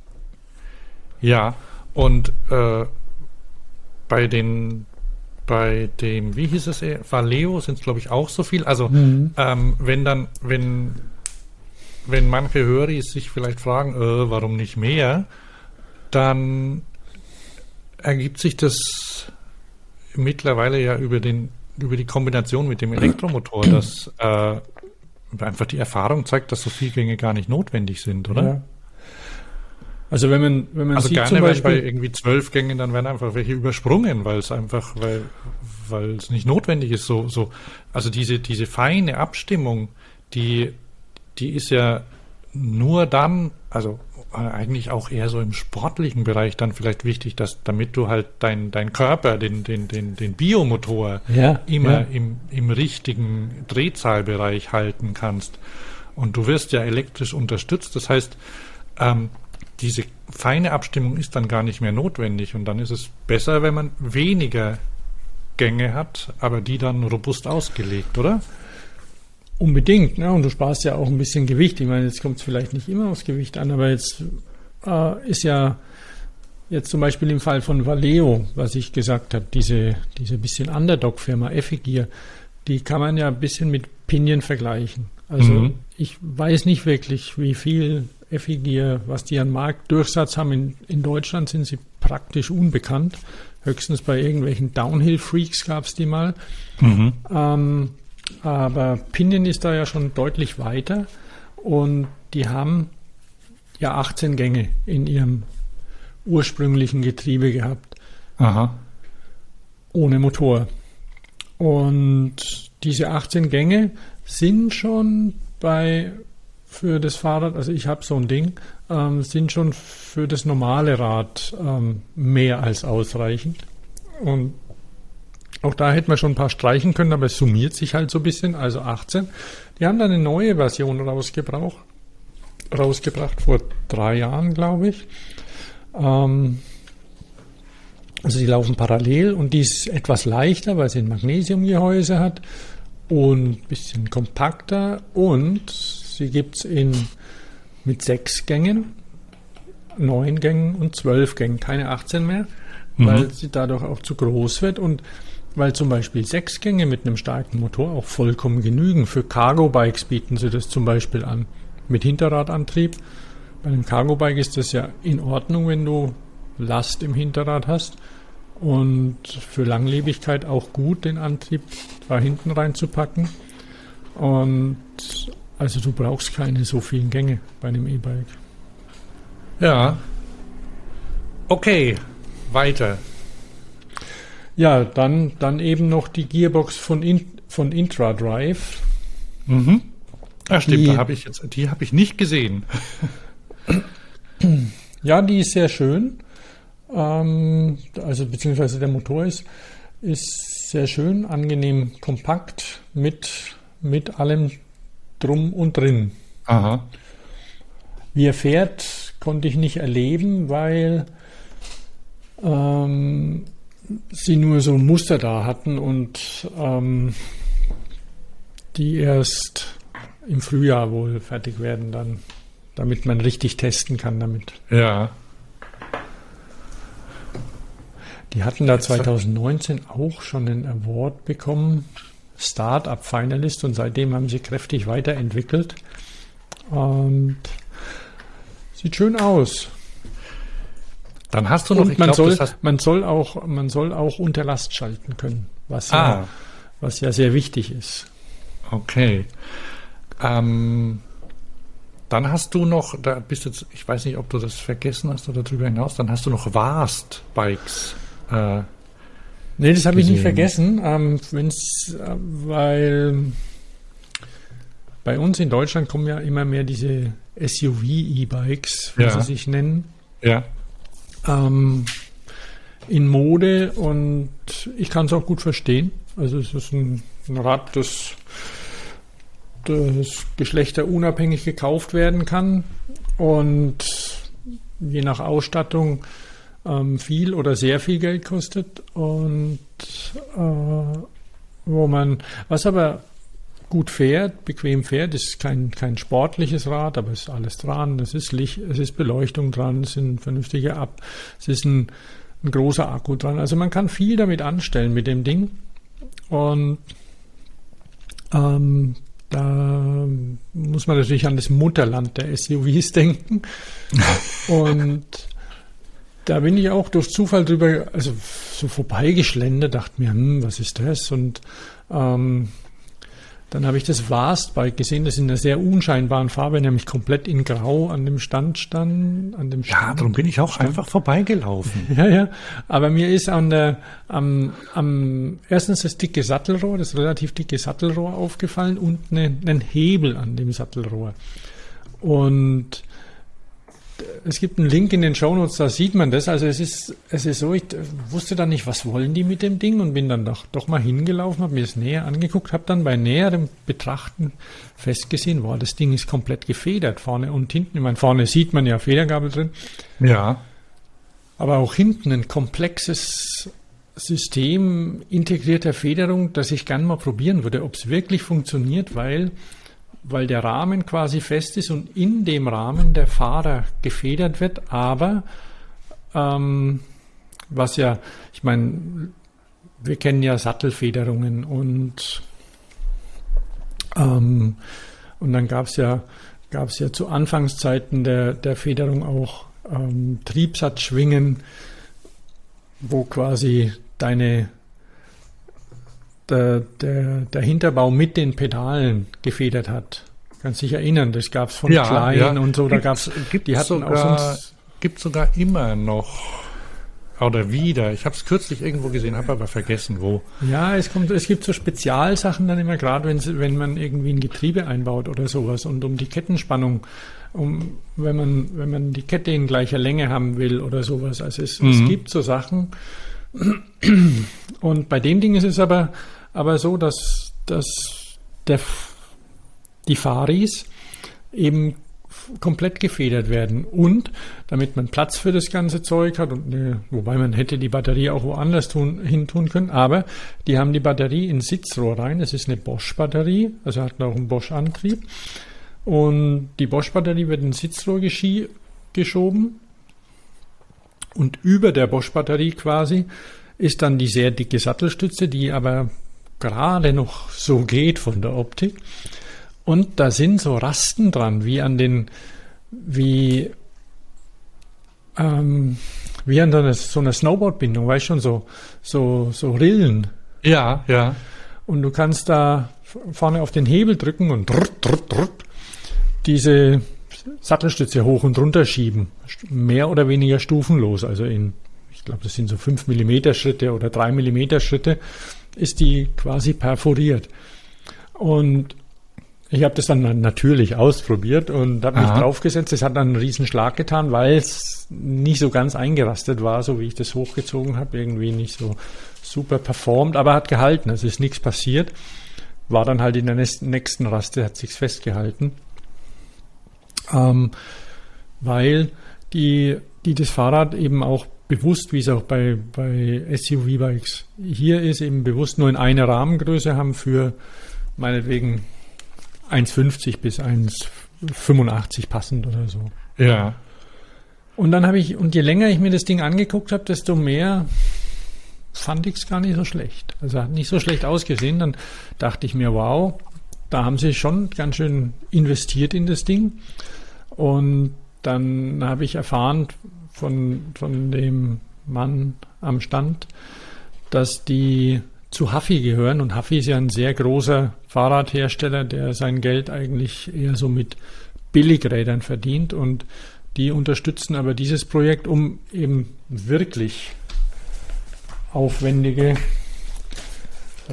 ja, und äh, bei den bei dem, wie hieß es, eh, Valeo sind es glaube ich auch so viel. Also Mhm. ähm, wenn dann, wenn wenn manche Hörer sich vielleicht fragen, äh, warum nicht mehr, dann ergibt sich das mittlerweile ja über den über die Kombination mit dem Elektromotor, dass äh, einfach die Erfahrung zeigt, dass so viele Gänge gar nicht notwendig sind, oder? Ja. Also wenn man, wenn man Also sieht gerne, zum wenn bei Beispiel, irgendwie zwölf Gängen, dann werden einfach welche übersprungen, weil es einfach, weil, weil es nicht notwendig ist. So, so, also diese, diese feine Abstimmung, die, die ist ja nur dann, also eigentlich auch eher so im sportlichen Bereich dann vielleicht wichtig, dass damit du halt dein, dein Körper, den, den, den, den Biomotor Ja, immer ja. im, im richtigen Drehzahlbereich halten kannst. Und du wirst ja elektrisch unterstützt. Das heißt, ähm, diese feine Abstimmung ist dann gar nicht mehr notwendig. Und dann ist es besser, wenn man weniger Gänge hat, aber die dann robust ausgelegt, oder? Unbedingt, ne? Und du sparst ja auch ein bisschen Gewicht. Ich meine, jetzt kommt es vielleicht nicht immer aufs Gewicht an, aber jetzt äh, ist ja jetzt zum Beispiel im Fall von Valeo, was ich gesagt habe, diese, diese bisschen Underdog-Firma Effigier, die kann man ja ein bisschen mit Pinion vergleichen. Also Mhm. ich weiß nicht wirklich, wie viel Effigier, was die an Marktdurchsatz haben. In, in Deutschland sind sie praktisch unbekannt. Höchstens bei irgendwelchen Downhill-Freaks gab es die mal. Ähm, aber Pinion ist da ja schon deutlich weiter und die haben ja 18 Gänge in ihrem ursprünglichen Getriebe gehabt, Aha. ohne Motor. Und diese 18 Gänge sind schon bei für das Fahrrad, also ich habe so ein Ding, ähm, sind schon für das normale Rad ähm, mehr als ausreichend. Und auch da hätten wir schon ein paar streichen können, aber es summiert sich halt so ein bisschen, also 18. Die haben dann eine neue Version rausgebracht, rausgebracht vor drei Jahren, glaube ich. Ähm, also die laufen parallel und die ist etwas leichter, weil sie ein Magnesiumgehäuse hat und ein bisschen kompakter und sie gibt es in mit sechs Gängen, neun Gängen und zwölf Gängen, keine 18 mehr, weil sie dadurch auch zu groß wird und weil zum Beispiel sechs Gänge mit einem starken Motor auch vollkommen genügen. Für Cargo-Bikes bieten sie das zum Beispiel an mit Hinterradantrieb. Bei einem Cargo-Bike ist das ja in Ordnung, wenn du Last im Hinterrad hast. Und für Langlebigkeit auch gut, den Antrieb da hinten reinzupacken. Und also du brauchst keine so vielen Gänge bei einem E-Bike. Ja. Okay, weiter. Ja, dann, dann eben noch die Gearbox von, In, von IntraDrive. Mhm. Ja, stimmt, Die- da habe ich jetzt, die habe ich nicht gesehen. Ja, die ist sehr schön. Ähm, also beziehungsweise der Motor ist, ist sehr schön, angenehm kompakt mit, mit allem drum und drin. Aha. Wie er fährt, konnte ich nicht erleben, weil ähm, sie nur so ein Muster da hatten und ähm, die erst im Frühjahr wohl fertig werden dann, damit man richtig testen kann damit. Ja. Die hatten da 2019 auch schon einen Award bekommen, Startup Finalist, und seitdem haben sie kräftig weiterentwickelt. Und sieht schön aus. Dann hast du noch, man, glaube, soll, man, soll auch, man soll auch unter Last schalten können, was, Ah, ja, was ja sehr wichtig ist. okay. Ähm, dann hast du noch, da bist jetzt, ich weiß nicht, ob du das vergessen hast oder darüber hinaus, dann hast du noch Vast Bikes. Äh, Nee, das habe ich nicht vergessen, ähm, wenn's, äh, weil bei uns in Deutschland kommen ja immer mehr diese SUV-E-Bikes, wie Ja. sie sich nennen. ja. Ähm, in Mode und ich kann es auch gut verstehen. Also es ist ein, ein Rad, das, das geschlechterunabhängig gekauft werden kann und je nach Ausstattung ähm, viel oder sehr viel Geld kostet und äh, wo man, was aber gut fährt, bequem fährt, ist kein, kein sportliches Rad, aber es ist alles dran, es ist Licht, es ist Beleuchtung dran, es sind vernünftige Ab, es ist ein ein großer Akku dran. Also man kann viel damit anstellen mit dem Ding. Und ähm, da muss man natürlich an das Mutterland der SUVs denken. Und da bin ich auch durch Zufall drüber, also so vorbeigeschlendert, dachte mir, hm, was ist das? Und ähm, dann habe ich das Vast-Bike gesehen, das in einer sehr unscheinbaren Farbe, nämlich komplett in Grau an dem Stand stand. An dem Stand, Ja, darum bin ich auch stand. einfach vorbeigelaufen. Ja, ja. Aber mir ist an der, am, am, erstens das dicke Sattelrohr, das relativ dicke Sattelrohr aufgefallen und eine, einen Hebel an dem Sattelrohr. Und es gibt einen Link in den Shownotes, da sieht man das. Also es ist, es ist so, ich wusste dann nicht, was wollen die mit dem Ding und bin dann doch, doch mal hingelaufen, habe mir das näher angeguckt, habe dann bei näherem Betrachten festgesehen, wow, das Ding ist komplett gefedert, vorne und hinten. Ich meine, vorne sieht man ja Federgabel drin, Ja. aber auch hinten ein komplexes System integrierter Federung, das ich gern mal probieren würde, ob es wirklich funktioniert, weil, weil der Rahmen quasi fest ist und in dem Rahmen der Fahrer gefedert wird, aber ähm, was ja, ich meine, wir kennen ja Sattelfederungen und ähm, und dann gab es ja gab ja zu Anfangszeiten der, der Federung auch ähm, Triebsatzschwingen, wo quasi deine der, der, der Hinterbau mit den Pedalen gefedert hat. Kannst dich erinnern, das gab es von Klein und so, da gab es, gibt die hatten sogar, auch so ein, gibt sogar immer noch oder wieder. Ich habe es kürzlich irgendwo gesehen, habe aber vergessen, wo. Ja, es kommt, es gibt so Spezialsachen dann immer, gerade wenn, wenn man irgendwie ein Getriebe einbaut oder sowas und um die Kettenspannung, um, wenn man, wenn man die Kette in gleicher Länge haben will oder sowas. Also es, Mhm. es gibt so Sachen. Und bei dem Ding ist es aber, aber so, dass, dass der, die Faris eben komplett gefedert werden. Und damit man Platz für das ganze Zeug hat und eine, wobei man hätte die Batterie auch woanders tun, hin tun können, aber die haben die Batterie ins Sitzrohr rein. Es ist eine Bosch-Batterie, also hat auch einen Bosch-Antrieb. Und die Bosch-Batterie wird ins Sitzrohr geschoben. Und über der Bosch-Batterie quasi ist dann die sehr dicke Sattelstütze, die aber gerade noch so geht von der Optik. Und da sind so Rasten dran, wie an den, wie, ähm, wie an so einer, so einer Snowboardbindung, weißt schon, so, so, so Rillen. Ja, ja. Und du kannst da vorne auf den Hebel drücken und drrrt, drrrt, drrrt, diese Sattelstütze hoch und runter schieben. Mehr oder weniger stufenlos. Also in, ich glaube, das sind so 5 mm Schritte oder 3 mm Schritte, ist die quasi perforiert. Und ich habe das dann natürlich ausprobiert und habe mich draufgesetzt. Es hat dann einen riesen Schlag getan, weil es nicht so ganz eingerastet war, so wie ich das hochgezogen habe. Irgendwie nicht so super performt, aber hat gehalten. Es ist nichts passiert. War dann halt in der nächsten, nächsten Raste, hat sich's festgehalten. Ähm, weil die, die das Fahrrad eben auch bewusst, wie es auch bei, bei SUV-Bikes hier ist, eben bewusst nur in einer Rahmengröße haben für meinetwegen 1,50 bis 1,85 passend oder so. Ja. Und dann habe ich, und je länger ich mir das Ding angeguckt habe, desto mehr fand ich es gar nicht so schlecht. Also hat nicht so schlecht ausgesehen. Dann dachte ich mir, wow, da haben sie schon ganz schön investiert in das Ding. Und dann habe ich erfahren von, von dem Mann am Stand, dass die zu Huffy gehören. Und Huffy ist ja ein sehr großer Fahrradhersteller, der sein Geld eigentlich eher so mit Billigrädern verdient. Und die unterstützen aber dieses Projekt, um eben wirklich aufwendige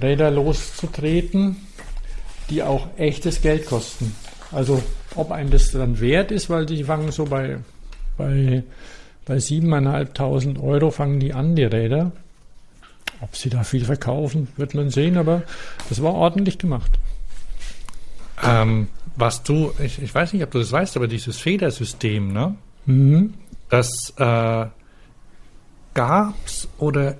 Räder loszutreten, die auch echtes Geld kosten. Also ob einem das dann wert ist, weil die fangen so bei, bei, bei 7.500 Euro fangen die an, die Räder. Ob sie da viel verkaufen, wird man sehen, aber das war ordentlich gemacht. Ähm, was du, ich, ich weiß nicht, ob du das weißt, aber dieses Federsystem, ne? Mhm. Das äh, gab's oder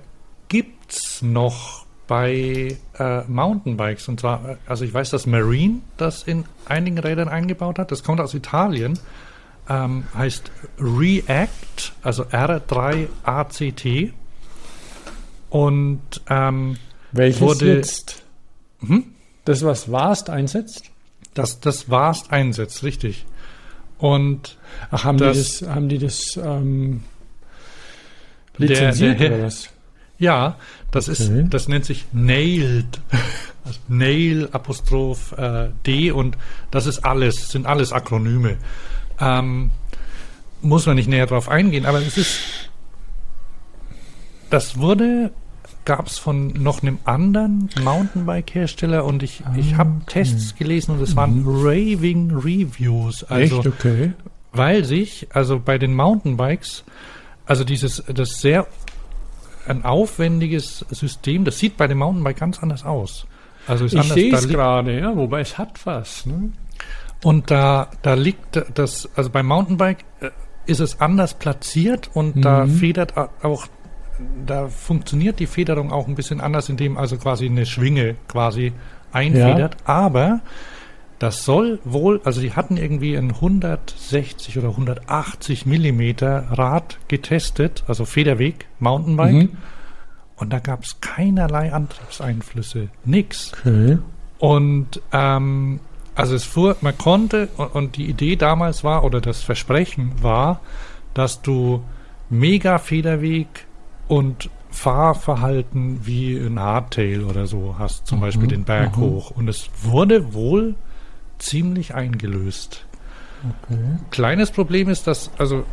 gibt's noch bei äh, Mountainbikes. Und zwar, äh, also ich weiß, dass Marine das in einigen Rädern eingebaut hat. Das kommt aus Italien. Ähm, heißt React, also R3ACT. Und ähm, Welches wurde- jetzt? Hm? Das, was Vast einsetzt? das, das war's einsetzt, richtig. Und Ach, haben Das- die das, haben die das ähm, Der- lizenziert der- oder was? ja, das ist, Okay. das nennt sich Nailed. Also Nail Apostroph äh, D und das ist alles, sind alles Akronyme. Ähm, muss man nicht näher drauf eingehen, aber es ist, das wurde, gab es von noch einem anderen Mountainbike-Hersteller und ich, ich habe okay. Tests gelesen und es waren Raving Reviews. Also, Echt? Okay. weil sich, also bei den Mountainbikes, also dieses, das sehr ein aufwendiges System, das sieht bei dem Mountainbike ganz anders aus. Also ist Ich sehe es gerade, ja, wobei es hat was. Ne? Und da, da liegt das, also beim Mountainbike äh, ist es anders platziert und da Mhm. federt a- auch, da funktioniert die Federung auch ein bisschen anders, indem also quasi eine Schwinge quasi einfedert. Aber das soll wohl, also die hatten irgendwie ein 160 oder 180 Millimeter Rad getestet, also Federweg, Mountainbike. Mhm. Und da gab es keinerlei Antriebseinflüsse, nix. Okay. Und ähm, also es fuhr, man konnte, und, die Idee damals war, oder das Versprechen war, dass du mega Federweg und Fahrverhalten wie ein Hardtail oder so hast, zum Beispiel den Berg hoch. Und es wurde wohl ziemlich eingelöst. okay. Kleines Problem ist, dass also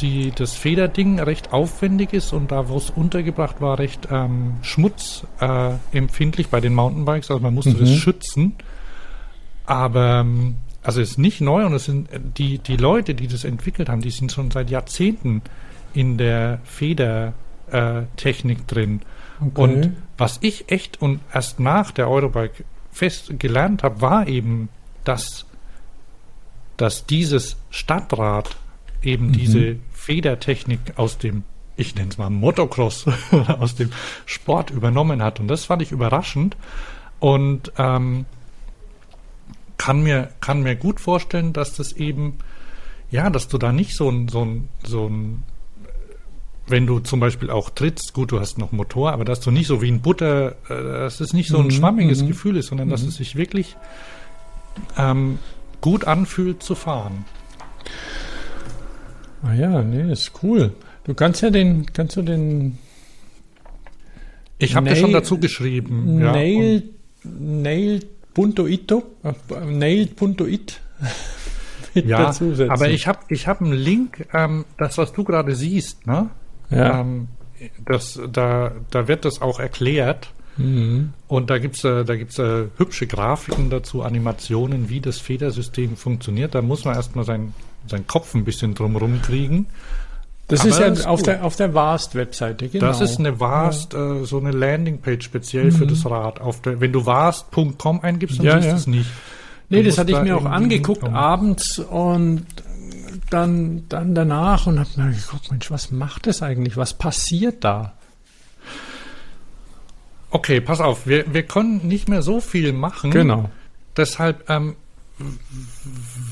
die, das Federding recht aufwendig ist und da, wo es untergebracht war, recht ähm, schmutzempfindlich äh, bei den Mountainbikes. Also man musste das Mhm. schützen. Aber ähm, also es ist nicht neu und es sind äh, die, die Leute, die das entwickelt haben, die sind schon seit Jahrzehnten in der Federtechnik äh, drin. Okay. Und was ich echt und erst nach der Eurobike fest gelernt habe, war eben, dass, dass dieses Stadtrad eben Mhm. diese Federtechnik aus dem, ich nenne es mal Motocross, aus dem Sport übernommen hat. Und das fand ich überraschend und ähm, kann, mir, kann mir gut vorstellen, dass das eben, ja, dass du da nicht so ein, so ein, so ein wenn du zum Beispiel auch trittst, gut, du hast noch Motor, aber dass du nicht so wie ein Butter, äh, dass es nicht so ein Mhm, schwammiges mhm. Gefühl ist, sondern dass es sich wirklich ähm, gut anfühlt zu fahren. Ah ja, nee, ist cool. Du kannst ja den, kannst du den Ich habe dir Nail- schon dazu geschrieben. ja, Nail, Nail.ito, äh, Nail.it mit Ja, dazusetzen. aber ich habe ich hab einen Link, ähm, das, was du gerade siehst, ne? ja. Ähm, das, da, da wird das auch erklärt. Mhm. Und da gibt's äh, da gibt's äh, hübsche Grafiken dazu, Animationen, wie das Federsystem funktioniert. Da muss man erstmal sein, seinen Kopf ein bisschen drumherum kriegen. Das Aber ist ja ist auf der, auf der Vast-Webseite, genau. Das ist eine Vast, äh, so eine Landingpage speziell für das Rad. Auf der, wenn du vast.com eingibst, dann Ja, siehst du ja. es nicht. Nee, Du das hatte ich da mir auch angeguckt hinkommen. abends und dann, dann danach und habe mir geguckt, Mensch, was macht das eigentlich? Was passiert da? Okay, pass auf, wir, wir können nicht mehr so viel machen. Genau. Deshalb ähm,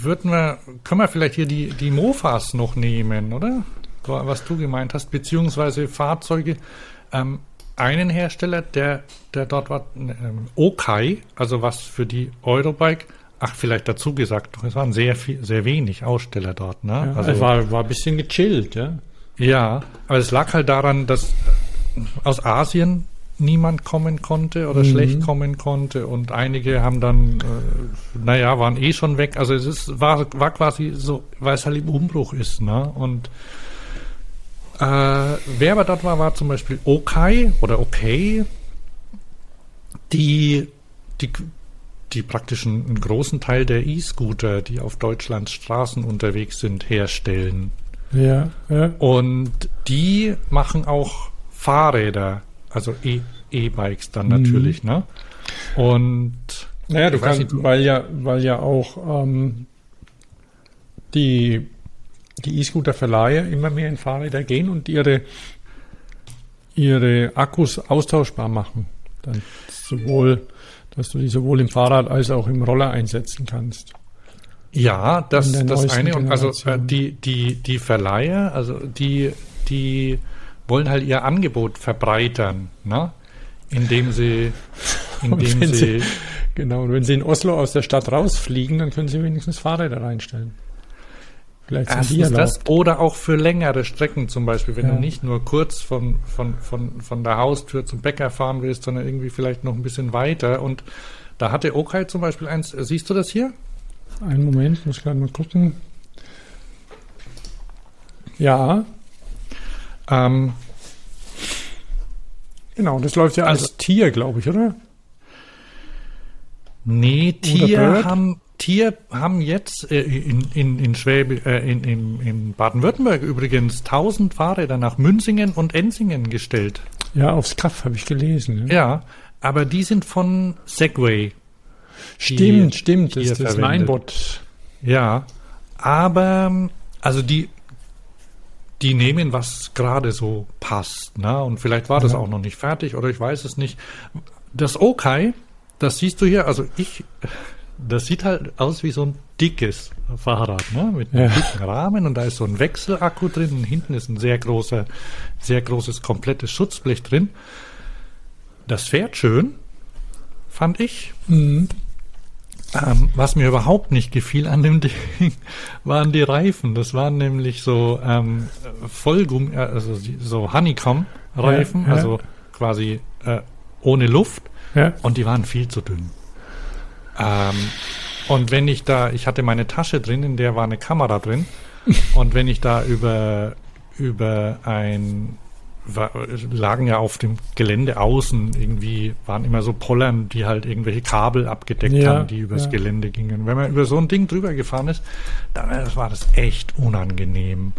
würden wir, können wir vielleicht hier die, die Mofas noch nehmen, oder? Was du gemeint hast, beziehungsweise Fahrzeuge. Ähm, einen Hersteller, der, der dort war, ähm, Okai, also was für die Eurobike, ach, vielleicht dazu gesagt, es waren sehr viel, sehr wenig Aussteller dort, ne? Ja, also war, war ein bisschen gechillt, ja. Ja, aber es lag halt daran, dass aus Asien niemand kommen konnte oder schlecht kommen konnte und einige haben dann, äh, naja, waren eh schon weg. Also es ist, war, war quasi so, weil es halt im Umbruch ist, ne? Und äh, wer aber dort war, war zum Beispiel Okai oder Okay, die, die, die praktisch einen, großen Teil der E-Scooter, die auf Deutschlands Straßen unterwegs sind, herstellen. Ja, ja. Und die machen auch Fahrräder, also E- E-Bikes dann natürlich, ne? Und Naja, du kannst, nicht, weil ja, weil ja auch ähm, die, die E-Scooter-Verleiher immer mehr in Fahrräder gehen und ihre, ihre Akkus austauschbar machen. Dann sowohl, dass du die sowohl im Fahrrad als auch im Roller einsetzen kannst. Ja, das, das eine. Und also äh, die, die, die Verleiher, also die, die wollen halt ihr Angebot verbreitern, ne? Indem sie, indem sie, sie, genau, und wenn Sie in Oslo aus der Stadt rausfliegen, dann können Sie wenigstens Fahrräder reinstellen. Vielleicht die erstens das oder auch für längere Strecken zum Beispiel, wenn Ja. du nicht nur kurz von, von, von, von der Haustür zum Bäcker fahren willst, sondern irgendwie vielleicht noch ein bisschen weiter. Und da hatte Okai zum Beispiel eins, siehst du das hier? Einen Moment, muss gerade mal gucken. Ja, Ähm, genau, das läuft ja als Also- Tier, glaube ich, oder? Nee, Tier haben, Tier haben jetzt äh, in, in, in, Schwäbe, äh, in, in, in Baden-Württemberg übrigens 1000 Fahrräder nach Münzingen und Ensingen gestellt. Ja, aufs Kaff habe ich gelesen. Ja. Ja, aber die sind von Segway. Stimmt, stimmt, das ist verwendet. Mainbot. Ja, aber also die, die nehmen, was gerade so passt. Ne? Und vielleicht war das Ja. auch noch nicht fertig oder ich weiß es nicht. Das Okai, das siehst du hier, also ich, das sieht halt aus wie so ein dickes Fahrrad, ne? mit einem Ja. dicken Rahmen und da ist so ein Wechselakku drin und hinten ist ein sehr großer, sehr großes komplettes Schutzblech drin. Das fährt schön, fand ich. Mhm. Ähm, was mir überhaupt nicht gefiel an dem Ding, waren die Reifen. Das waren nämlich so ähm, Vollgummi, äh, also so Honeycomb-Reifen, Ja, ja. also quasi äh, ohne Luft. Und die waren viel zu dünn. Ähm, und wenn ich da, ich hatte meine Tasche drin, in der war eine Kamera drin. und wenn ich da über, über ein, war, lagen ja auf dem Gelände außen irgendwie, waren immer so Pollern, die halt irgendwelche Kabel abgedeckt Ja, haben, die übers ja. Gelände gingen. Wenn man über so ein Ding drüber gefahren ist, dann äh, war das echt unangenehm.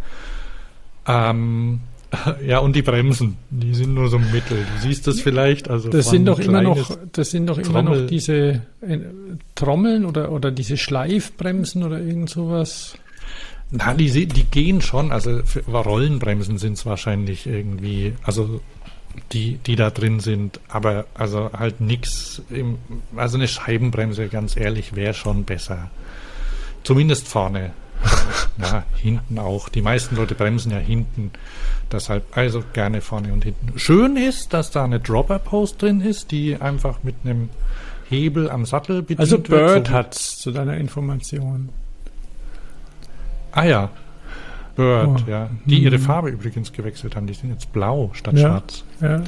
Ähm, ja, und die Bremsen, die sind nur so mittel. Du siehst das vielleicht. Also Das sind doch immer noch, das sind doch immer Trommel. noch diese äh, Trommeln oder, oder diese Schleifbremsen oder irgend sowas. Na, die, die gehen schon, also für Rollenbremsen sind es wahrscheinlich irgendwie, also die, die da drin sind, aber also halt nix im, also eine Scheibenbremse, ganz ehrlich, wäre schon besser. Zumindest vorne. Ja, hinten auch. Die meisten Leute bremsen ja hinten. Deshalb also gerne vorne und hinten. Schön ist, dass da eine Dropper-Post drin ist, die einfach mit einem Hebel am Sattel bedient Also. Bird so hat's zu deiner Information. Ah ja. Bird, Oh. ja. Die Mhm. ihre Farbe übrigens gewechselt haben. Die sind jetzt blau statt Ja. schwarz. Ja.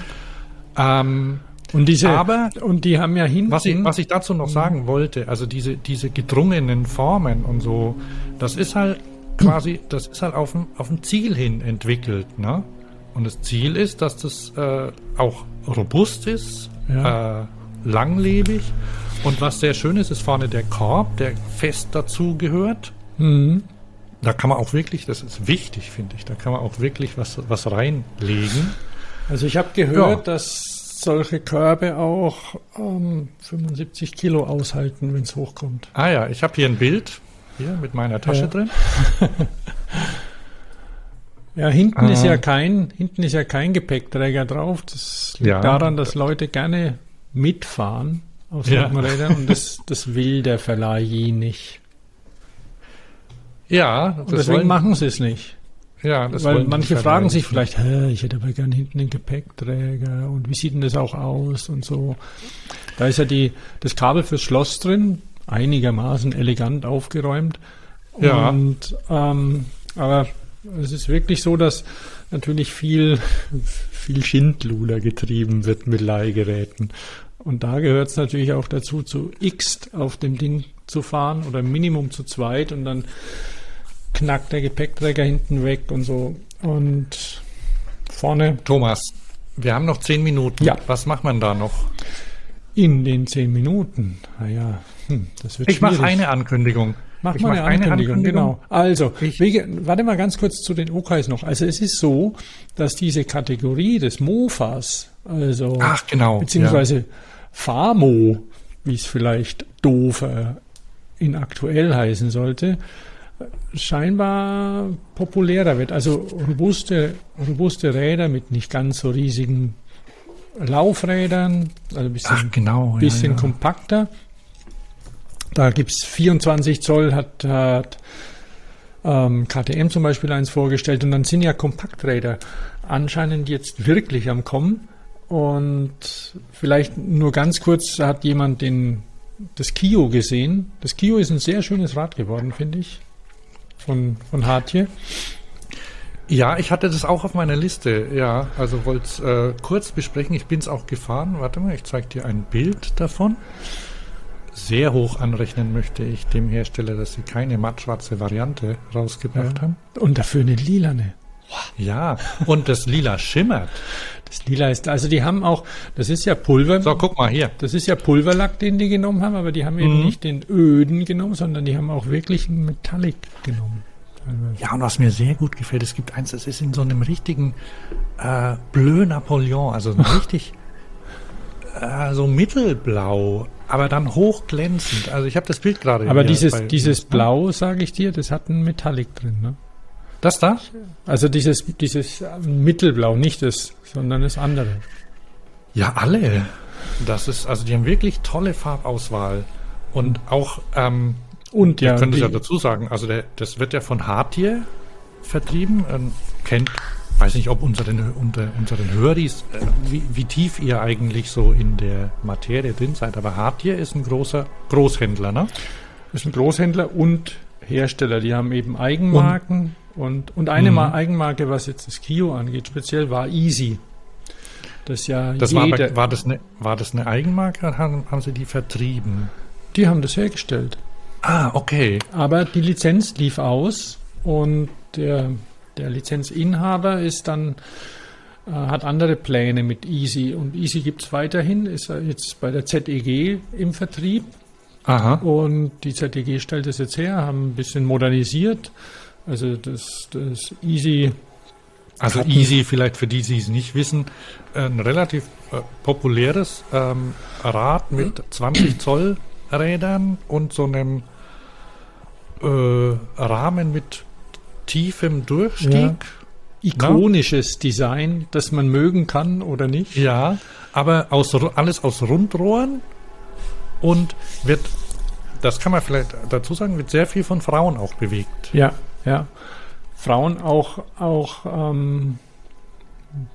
Ähm, Und diese, Aber- und die haben ja hinten. was, ich, was ich dazu noch sagen wollte, also diese, diese gedrungenen Formen und so, das ist halt quasi, das ist halt auf ein, auf ein Ziel hin entwickelt, ne? Und das Ziel ist, dass das äh, auch robust ist, Ja. äh, langlebig. Und was sehr schön ist, ist vorne der Korb, der fest dazu gehört. Mhm. Da kann man auch wirklich, das ist wichtig, finde ich, da kann man auch wirklich was, was reinlegen. Also ich habe gehört, Ja. dass solche Körbe auch ähm, 75 Kilo aushalten, wenn es hochkommt. Ah ja, ich habe hier ein Bild, hier mit meiner Tasche Ja. drin. Ja, hinten ist Ah. ja kein, hinten ist ja kein Gepäckträger drauf. Das liegt Ja. daran, dass Leute gerne mitfahren auf Ja. solchen Rädern und das, das will der Verleih nicht. Ja, Und deswegen machen sie es nicht. Ja, das Weil manche fragen sich vielleicht, Hä, ich hätte aber gern hinten einen Gepäckträger und wie sieht denn das auch aus und so. Da ist ja die, das Kabel fürs Schloss drin, einigermaßen elegant aufgeräumt. Ja. Und, ähm, aber es ist wirklich so, dass natürlich viel, viel Schindluder getrieben wird mit Leihgeräten. Und da gehört es natürlich auch dazu, zu X auf dem Ding zu fahren oder Minimum zu zweit und dann knackt der Gepäckträger hinten weg und so. Und vorne Thomas, wir haben noch zehn Minuten. Ja. Was macht man da noch? in den zehn Minuten. Naja, hm, das wird Ich mache eine Ankündigung. Mach ich mal mach eine Ankündigung, genau. Also, Ich- wege, warte mal ganz kurz zu den Okais noch. Also es ist so, dass diese Kategorie des Mofas, also Ach, genau. beziehungsweise Famo, wie es vielleicht doofer in aktuell heißen sollte, scheinbar populärer wird. Also robuste, robuste Räder mit nicht ganz so riesigen Laufrädern, also ein bisschen Ach, genau. bisschen ja, ja. kompakter. Da gibt es 24 Zoll, hat, hat ähm, KTM zum Beispiel eins vorgestellt. Und dann sind ja Kompakträder anscheinend jetzt wirklich am Kommen. Und vielleicht nur ganz kurz hat jemand den, das Kio gesehen. Das Kio ist ein sehr schönes Rad geworden, finde ich, von, von Hartje. Ja, ich hatte das auch auf meiner Liste. Ja, also wollte es äh, kurz besprechen. Ich bin es auch gefahren. Warte mal, ich zeige dir ein Bild davon. Sehr hoch anrechnen möchte ich dem Hersteller, dass sie keine mattschwarze Variante rausgebracht Ja. haben. Und dafür eine lilane. Ja, und das Lila schimmert. Das Lila ist, also die haben auch, das ist ja Pulver. So, guck mal hier. Das ist ja Pulverlack, den die genommen haben, aber die haben eben Mhm. nicht den öden genommen, sondern die haben auch wirklich einen Metallic genommen. Ja, und was mir sehr gut gefällt, es gibt eins, das ist in so einem richtigen äh, Bleu Napoleon, also ein richtig äh, so mittelblau, aber dann hochglänzend. Also ich habe das Bild gerade. Aber hier dieses, bei- dieses Blau, sage ich dir, das hat einen Metallic drin. Ne? Das da? Also dieses, dieses Mittelblau, nicht das, sondern das andere. Ja, alle. Das ist, also die haben wirklich tolle Farbauswahl. Und auch, ähm, Und ja, wir können es ja dazu sagen, also der, das wird ja von Hartier vertrieben. Ähm, kennt, weiß nicht, ob unseren, unter unseren Höris, äh, wie, wie tief ihr eigentlich so in der Materie drin seid. Aber Hartier ist ein großer Großhändler, ne? Ist ein Großhändler und Hersteller. Die haben eben Eigenmarken und, und eine Mhm. Ma- Eigenmarke, was jetzt das Kio angeht, speziell war Easy. Das ja Das war, bei, war, das eine, war das eine Eigenmarke oder haben, haben sie die vertrieben? die haben das hergestellt. Ah, okay. Aber die Lizenz lief aus und der, der Lizenzinhaber ist dann äh, hat andere Pläne mit Easy und Easy gibt es weiterhin, ist jetzt bei der ZEG im Vertrieb Aha. und die ZEG stellt es jetzt her, haben ein bisschen modernisiert. Also das, das Easy Also Hatten- Easy, vielleicht für die, die es nicht wissen, ein relativ äh, populäres ähm, Rad mit 20 Zoll Rädern und so einem äh, Rahmen mit tiefem Durchstieg. Ja. ikonisches Design, das man mögen kann oder nicht. Ja, aber aus, alles aus Rundrohren und wird, das kann man vielleicht dazu sagen, wird sehr viel von Frauen auch bewegt. Ja, ja. Frauen auch, auch ähm,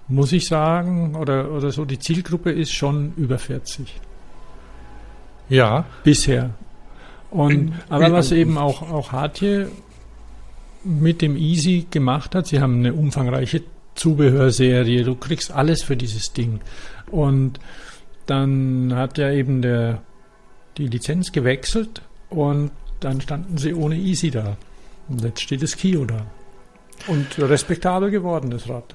muss ich sagen, oder, oder so, die Zielgruppe ist schon über 40 Ja, bisher. Und, aber was eben auch, auch Hartje mit dem Easy gemacht hat, sie haben eine umfangreiche Zubehörserie, du kriegst alles für dieses Ding. Und dann hat ja eben der, die Lizenz gewechselt und dann standen sie ohne Easy da. Und jetzt steht das Kio da. Und respektabel geworden, das Rad.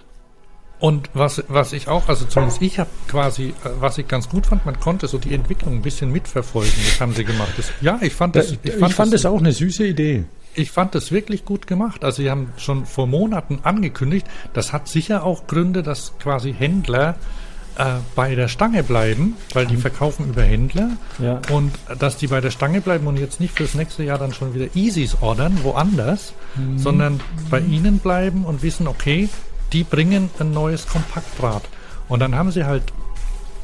Und was, was ich auch, also zumindest ich habe quasi, äh, was ich ganz gut fand, man konnte so die Entwicklung ein bisschen mitverfolgen. Das haben sie gemacht. Das, ja, ich fand das, ich fand, das auch eine süße Idee. ich fand das wirklich gut gemacht. Also sie haben schon vor Monaten angekündigt, das hat sicher auch Gründe, dass quasi Händler äh, bei der Stange bleiben, weil die verkaufen über Händler Ja. und dass die bei der Stange bleiben und jetzt nicht fürs nächste Jahr dann schon wieder Easys ordern, woanders, sondern bei ihnen bleiben und wissen, okay, die bringen ein neues Kompaktrad. Und dann haben sie halt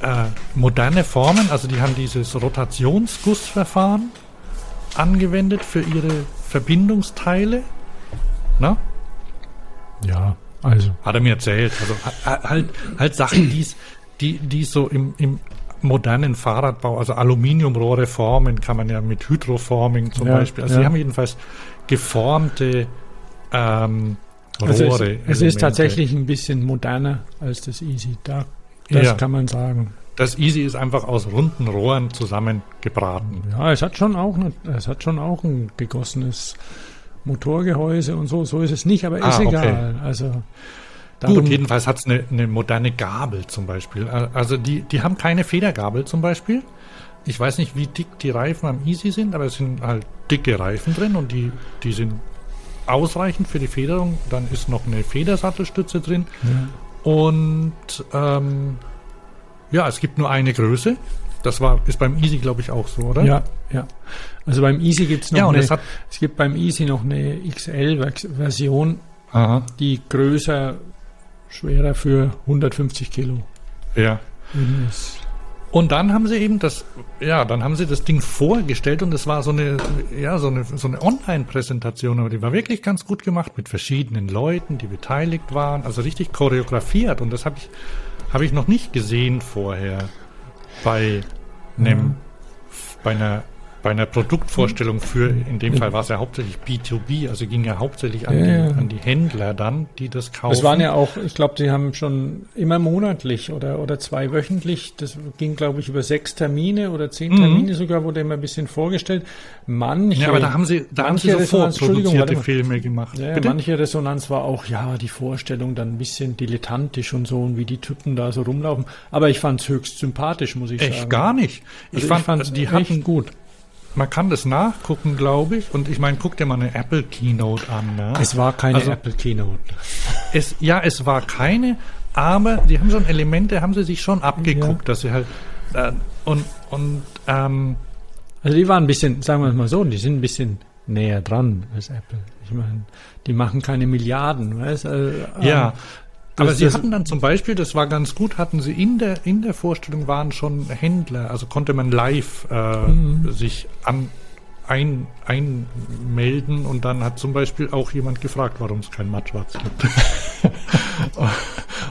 äh, moderne Formen, also die haben dieses Rotationsgussverfahren angewendet für ihre Verbindungsteile. Na? Ja, also. Hat er mir erzählt. Also ha- halt, halt Sachen, die's, die, die so im, im modernen Fahrradbau, also Aluminiumrohre formen, kann man ja mit Hydroforming zum Ja, Beispiel. Also ja. die haben jedenfalls geformte ähm, Rohre. Also es, es ist tatsächlich ein bisschen moderner als das Easy. Da, das Ja. kann man sagen. Das Easy ist einfach aus runden Rohren zusammengebraten. Ja, es hat schon auch, eine, es hat schon auch ein gegossenes Motorgehäuse und so. So ist es nicht, aber ist Ah, okay. egal. Also darum, Gut, jedenfalls hat es eine, eine moderne Gabel zum Beispiel. Also die, die haben keine Federgabel zum Beispiel. Ich weiß nicht, wie dick die Reifen am Easy sind, aber es sind halt dicke Reifen drin und die, die sind ausreichend für die Federung. Dann ist noch eine Federsattelstütze drin. Und ähm, ja, es gibt nur eine Größe. Das war, ist beim Easy, glaube ich, auch so, oder? ja, ja. Also beim Easy gibt es noch Ja, eine, es es gibt beim Easy noch eine XL-Version, die größer, schwerer für 150 Kilo. Ja. Und dann haben sie eben das, ja, dann haben sie das Ding vorgestellt und es war so eine, ja, so eine, so eine Online-Präsentation, aber die war wirklich ganz gut gemacht mit verschiedenen Leuten, die beteiligt waren, also richtig choreografiert und das habe ich, habe ich noch nicht gesehen vorher bei einem, bei einer bei einer Produktvorstellung für, in dem Fall war es ja hauptsächlich B2B, also ging ja hauptsächlich an, Ja, die, an die Händler dann, die das kaufen. Es waren ja auch, ich glaube, die haben schon immer monatlich oder, oder zweiwöchentlich, das ging, glaube ich, über sechs Termine oder zehn Termine sogar, wurde immer ein bisschen vorgestellt. Manche, Mhm. ja, aber da haben sie, da haben sie so vorproduzierte. Filme gemacht. Ja, manche Resonanz war auch, ja, die Vorstellung dann ein bisschen dilettantisch und so und wie die Typen da so rumlaufen. Aber ich fand es höchst sympathisch, muss ich Echt sagen. gar nicht. Ich Also fand, fand's also die echt hatten gut. Man kann das nachgucken, glaube ich. Und ich meine, guck dir mal eine Apple Keynote an. Ne? Es war keine Also- Apple Keynote. Es, ja, es war keine, aber die haben schon Elemente, haben sie sich schon abgeguckt, dass sie halt äh, und und ähm, Also die waren ein bisschen, sagen wir es mal so, die sind ein bisschen näher dran als Apple. Ich meine, die machen keine Milliarden, weißt du? Äh, ja. ähm, Aber sie hatten dann zum Beispiel, das war ganz gut, hatten sie in der in der Vorstellung waren schon Händler, also konnte man live äh, Mhm. sich an ein, einmelden und dann hat zum Beispiel auch jemand gefragt, warum es kein Mattschwarz gibt.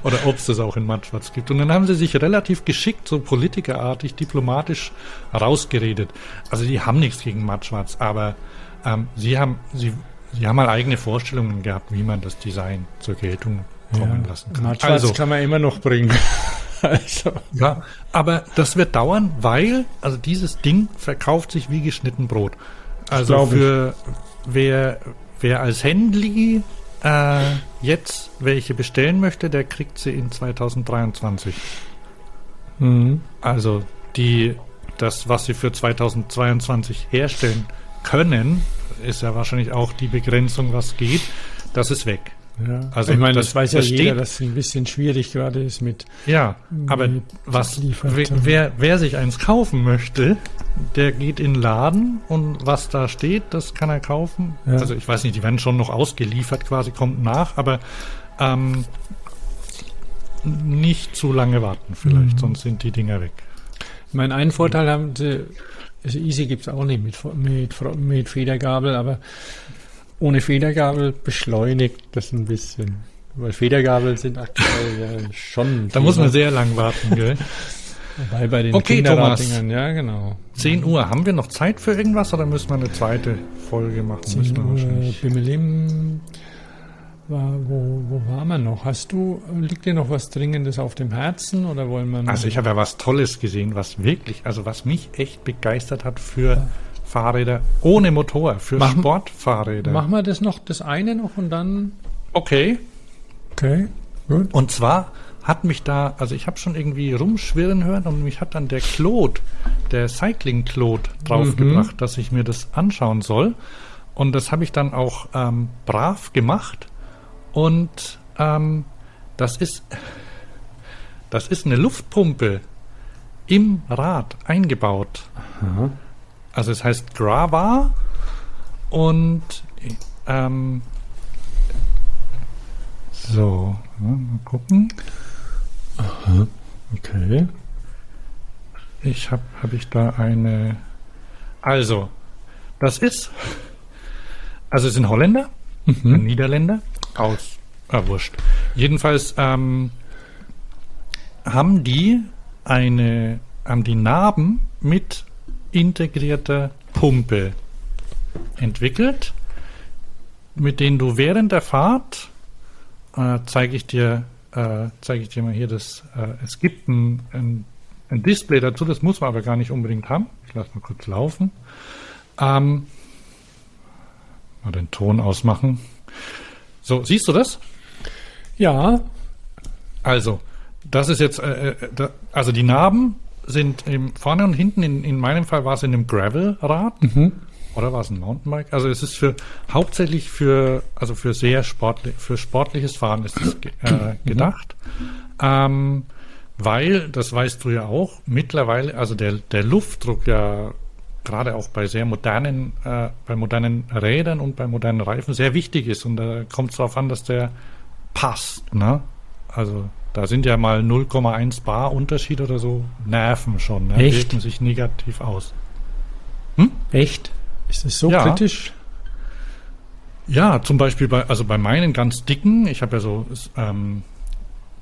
Oder ob es das auch in Mattschwarz gibt. Und dann haben sie sich relativ geschickt, so politikerartig, diplomatisch rausgeredet. Also die haben nichts gegen Mattschwarz, aber ähm, sie haben sie, sie haben mal eigene Vorstellungen gehabt, wie man das Design zur Geltung kommen lassen kann. Mattschwarz Also, kann man immer noch bringen. also, ja, aber das wird dauern, weil, also dieses Ding verkauft sich wie geschnitten Brot. Also glaub ich. für wer, wer als Händli äh, jetzt welche bestellen möchte, der kriegt sie in 2023. mhm. Also die, das, was sie für 2022 herstellen können, ist ja wahrscheinlich auch die Begrenzung, was geht. Das ist weg. Ja. Also ich meine, das- das, weiß ja das jeder, steht- dass es ein bisschen schwierig gerade ist mit Ja, aber Mit was, wer, wer, wer sich eins kaufen möchte, der geht in den Laden und was da steht, das kann er kaufen. Ja. Also ich weiß nicht, die werden schon noch ausgeliefert quasi, kommt nach, aber ähm, nicht zu lange warten vielleicht, Mhm. sonst sind die Dinger weg. Ich meine, einen Vorteil haben sie, also Easy gibt es auch nicht mit, mit, mit Federgabel, aber ohne Federgabel beschleunigt das ein bisschen. Weil Federgabeln sind aktuell ja schon. Da muss man sehr lang warten, gell? Wobei bei den Okay, Kinderraddingern, ja genau. 10 Uhr, haben wir noch Zeit für irgendwas oder müssen wir eine zweite Folge machen? Müssen 10 wir Uhr, wahrscheinlich. Bimmelim, war, wo, wo waren wir noch? Hast du, liegt dir noch was Dringendes auf dem Herzen oder wollen wir? Also ich habe ja was Tolles gesehen, was wirklich, also was mich echt begeistert hat für Fahrräder ohne Motor, für Machen- Sportfahrräder. Machen wir das noch, das eine noch und dann. Okay. Okay, gut. Und zwar hat mich da, also ich habe schon irgendwie rumschwirren hören und mich hat dann der Claude, der Cycling Claude, draufgebracht, dass ich mir das anschauen soll. Und das habe ich dann auch ähm, brav gemacht. Und ähm, das ist das ist eine Luftpumpe im Rad eingebaut. Also es heißt Grava und ähm, so, ja, mal gucken. Okay. Ich habe hab ich da eine. Also, das ist. Also es sind Holländer, Mhm. Niederländer aus. Ah, wurscht. Jedenfalls ähm, haben die eine, haben die Narben mit integrierter Pumpe entwickelt, mit denen du während der Fahrt äh, zeige ich dir, äh, zeige ich dir mal hier das. Äh, es gibt ein, ein, ein Display dazu, das muss man aber gar nicht unbedingt haben. Ich lasse mal kurz laufen. Ähm, mal den Ton ausmachen. So, siehst du das? Ja, Also, das ist jetzt, äh, äh, da, also die Narben sind im, vorne und hinten, in, in meinem Fall war es in einem Gravel-Rad oder war es ein Mountainbike? Also es ist für hauptsächlich für, also für sehr sportlich, für sportliches Fahren ist es äh, gedacht. Ähm, weil, das weißt du ja auch, mittlerweile, also der, der Luftdruck ja gerade auch bei sehr modernen, äh, bei modernen Rädern und bei modernen Reifen sehr wichtig ist. Und da kommt es darauf an, dass der passt. Ne? Also, Da sind ja mal 0,1 Bar Unterschied oder so, nerven schon, ne? Echt? wirken sich negativ aus. Echt? Ist das so Ja. kritisch? Ja, zum Beispiel bei, also bei meinen ganz dicken, ich habe ja so ähm,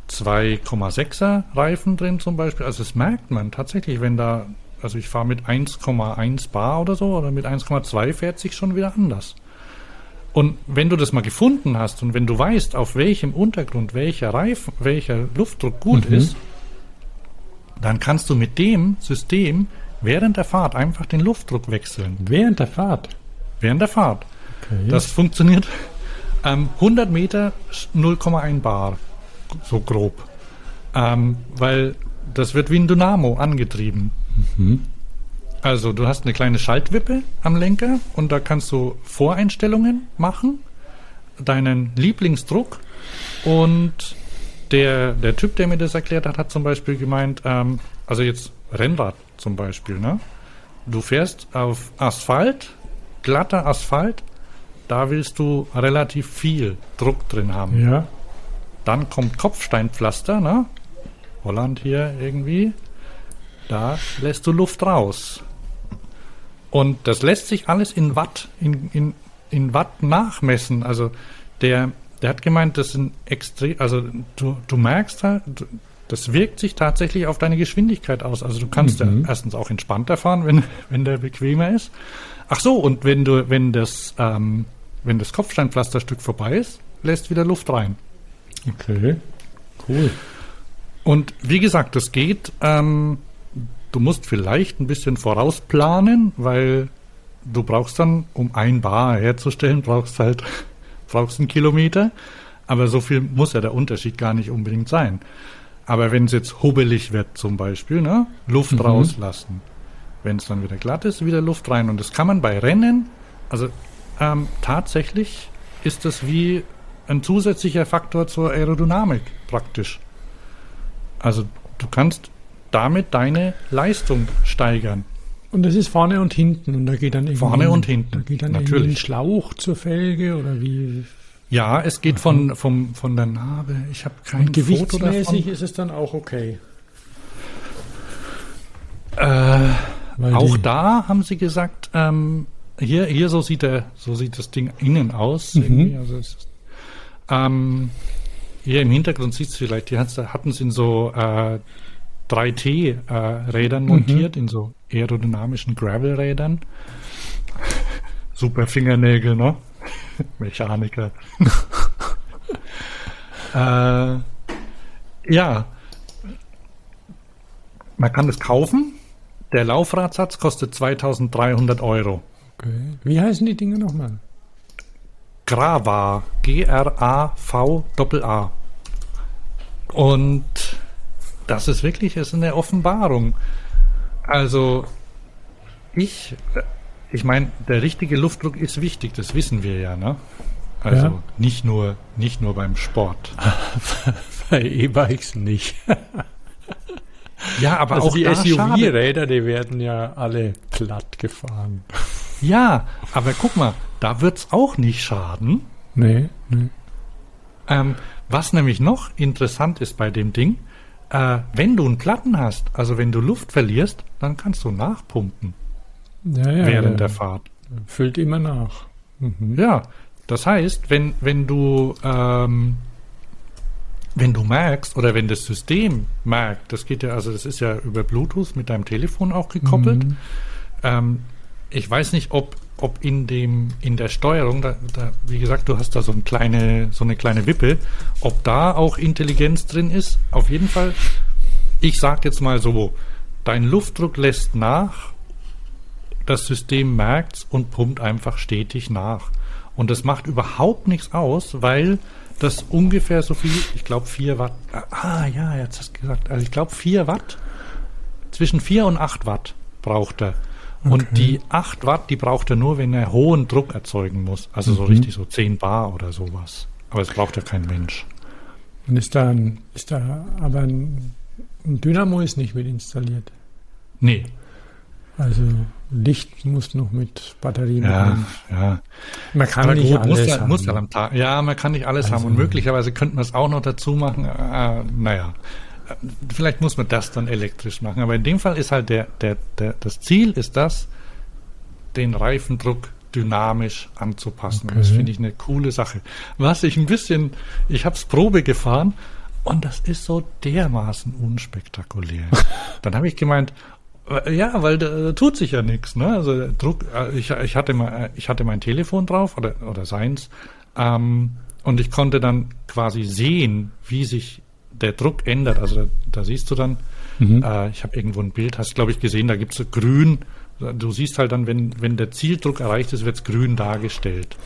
2,6er Reifen drin zum Beispiel. Also das merkt man tatsächlich, wenn da, also ich fahre mit 1,1 Bar oder so oder mit 1,2 fährt sich schon wieder anders. Und wenn du das mal gefunden hast und wenn du weißt, auf welchem Untergrund welcher Reifen, welcher Luftdruck gut Mhm. ist, dann kannst du mit dem System während der Fahrt einfach den Luftdruck wechseln. Während der Fahrt. Während der Fahrt. Okay. Das funktioniert. Ähm, 100 Meter 0,1 Bar, so grob. Ähm, weil das wird wie ein Dynamo angetrieben. Also du hast eine kleine Schaltwippe am Lenker und da kannst du Voreinstellungen machen, deinen Lieblingsdruck und der, der Typ, der mir das erklärt hat, hat zum Beispiel gemeint, ähm, also jetzt Rennrad zum Beispiel, ne? Du fährst auf Asphalt, glatter Asphalt, da willst du relativ viel Druck drin haben. ja. Dann kommt Kopfsteinpflaster, ne? Holland hier irgendwie. Da lässt du Luft raus. Und das lässt sich alles in Watt, in, in, in Watt nachmessen. Also der, der hat gemeint, das sind extrem, also du, du merkst halt, du- das wirkt sich tatsächlich auf deine Geschwindigkeit aus. Also du kannst ja erstens auch entspannter fahren, wenn, wenn der bequemer ist. Ach so, und wenn du, wenn das, ähm, wenn das Kopfsteinpflasterstück vorbei ist, lässt wieder Luft rein. Okay. Cool. Und wie gesagt, das geht. Ähm, du musst vielleicht ein bisschen vorausplanen, weil du brauchst dann, um ein Bar herzustellen, brauchst halt brauchst einen Kilometer. Aber so viel muss ja der Unterschied gar nicht unbedingt sein. Aber wenn es jetzt hubbelig wird zum Beispiel, ne, Luft rauslassen. Wenn es dann wieder glatt ist, wieder Luft rein. Und das kann man bei Rennen, also ähm, tatsächlich ist das wie ein zusätzlicher Faktor zur Aerodynamik praktisch. Also du kannst damit deine Leistung steigern. Und das ist vorne und hinten und da geht dann irgendwie Vorne und hinten, Da geht dann natürlich. ein Schlauch zur Felge oder wie Ja, es geht von, vom, von der Narbe. Ich habe kein und Foto gewichtsmäßig davon. ist es dann auch okay. Äh, auch da haben sie gesagt, ähm, hier, hier so sieht der, so sieht das Ding innen aus. Irgendwie. Also ist, ähm, hier im Hintergrund sieht es vielleicht, die hatten sie in so äh, 3T-Rädern montiert, in so aerodynamischen Gravel-Rädern. Super Fingernägel, ne? Mechaniker. äh, ja. Man kann das kaufen. Der Laufradsatz kostet 2300 Euro. Okay. Wie heißen die Dinge nochmal? Grava. G-R-A-V-A-A. Und das ist wirklich ist eine Offenbarung. Also, ich, ich meine, der richtige Luftdruck ist wichtig, das wissen wir ja, ne? Also Ja. nicht nur nicht nur beim Sport. Bei E-Bikes nicht. Ja, aber Also auch die. SUV-Räder, die werden ja alle platt gefahren. Ja, aber guck mal, da wird's auch nicht schaden. Nee, nee. Ähm, was nämlich noch interessant ist bei dem Ding, äh, wenn du einen Platten hast, also wenn du Luft verlierst, dann kannst du nachpumpen Ja, ja, während ja. der Fahrt. Füllt immer nach. Mhm. Ja, das heißt, wenn, wenn du ähm, wenn du merkst oder wenn das System merkt, das geht ja, also das ist ja über Bluetooth mit deinem Telefon auch gekoppelt. Mhm. Ähm, ich weiß nicht, ob, ob in dem in der Steuerung, da, da, wie gesagt, du hast da so eine kleine so eine kleine Wippe, ob da auch Intelligenz drin ist. Auf jeden Fall. Ich sag jetzt mal so: Dein Luftdruck lässt nach, das System merkt's und pumpt einfach stetig nach. Und das macht überhaupt nichts aus, weil das ungefähr so viel, ich glaube 4 Watt. Ah ja, jetzt hast du gesagt, also ich glaube 4 Watt, zwischen 4 und 8 Watt braucht er. Und die 8 Watt, die braucht er nur, wenn er hohen Druck erzeugen muss. Also so richtig so 10 Bar oder sowas. Aber es braucht ja kein Mensch. Und ist da, ein, ist da aber ein, ein Dynamo ist nicht mit installiert. Nee, Also Licht muss noch mit Batterie Ja, ja. Man kann Aber nicht gut, alles muss, haben. muss ja am Tag. Ja, man kann nicht alles haben und möglicherweise könnte man es auch noch dazu machen. Äh, naja, vielleicht muss man das dann elektrisch machen. Aber in dem Fall ist halt der, der, der, das Ziel ist das, den Reifendruck dynamisch anzupassen. Und Das Okay. finde ich eine coole Sache. Was ich ein bisschen, ich habe es Probe gefahren und das ist so dermaßen unspektakulär. Dann habe ich gemeint, äh, ja, weil da tut sich ja nichts, ne? Also Druck, äh, ich, ich hatte mal, ich hatte mein Telefon drauf oder oder seins ähm, und ich konnte dann quasi sehen, wie sich der Druck ändert. Also da, da siehst du dann, äh, ich habe irgendwo ein Bild, hast glaube ich gesehen, da gibt's so grün. Du siehst halt dann, wenn wenn der Zieldruck erreicht ist, wird's grün dargestellt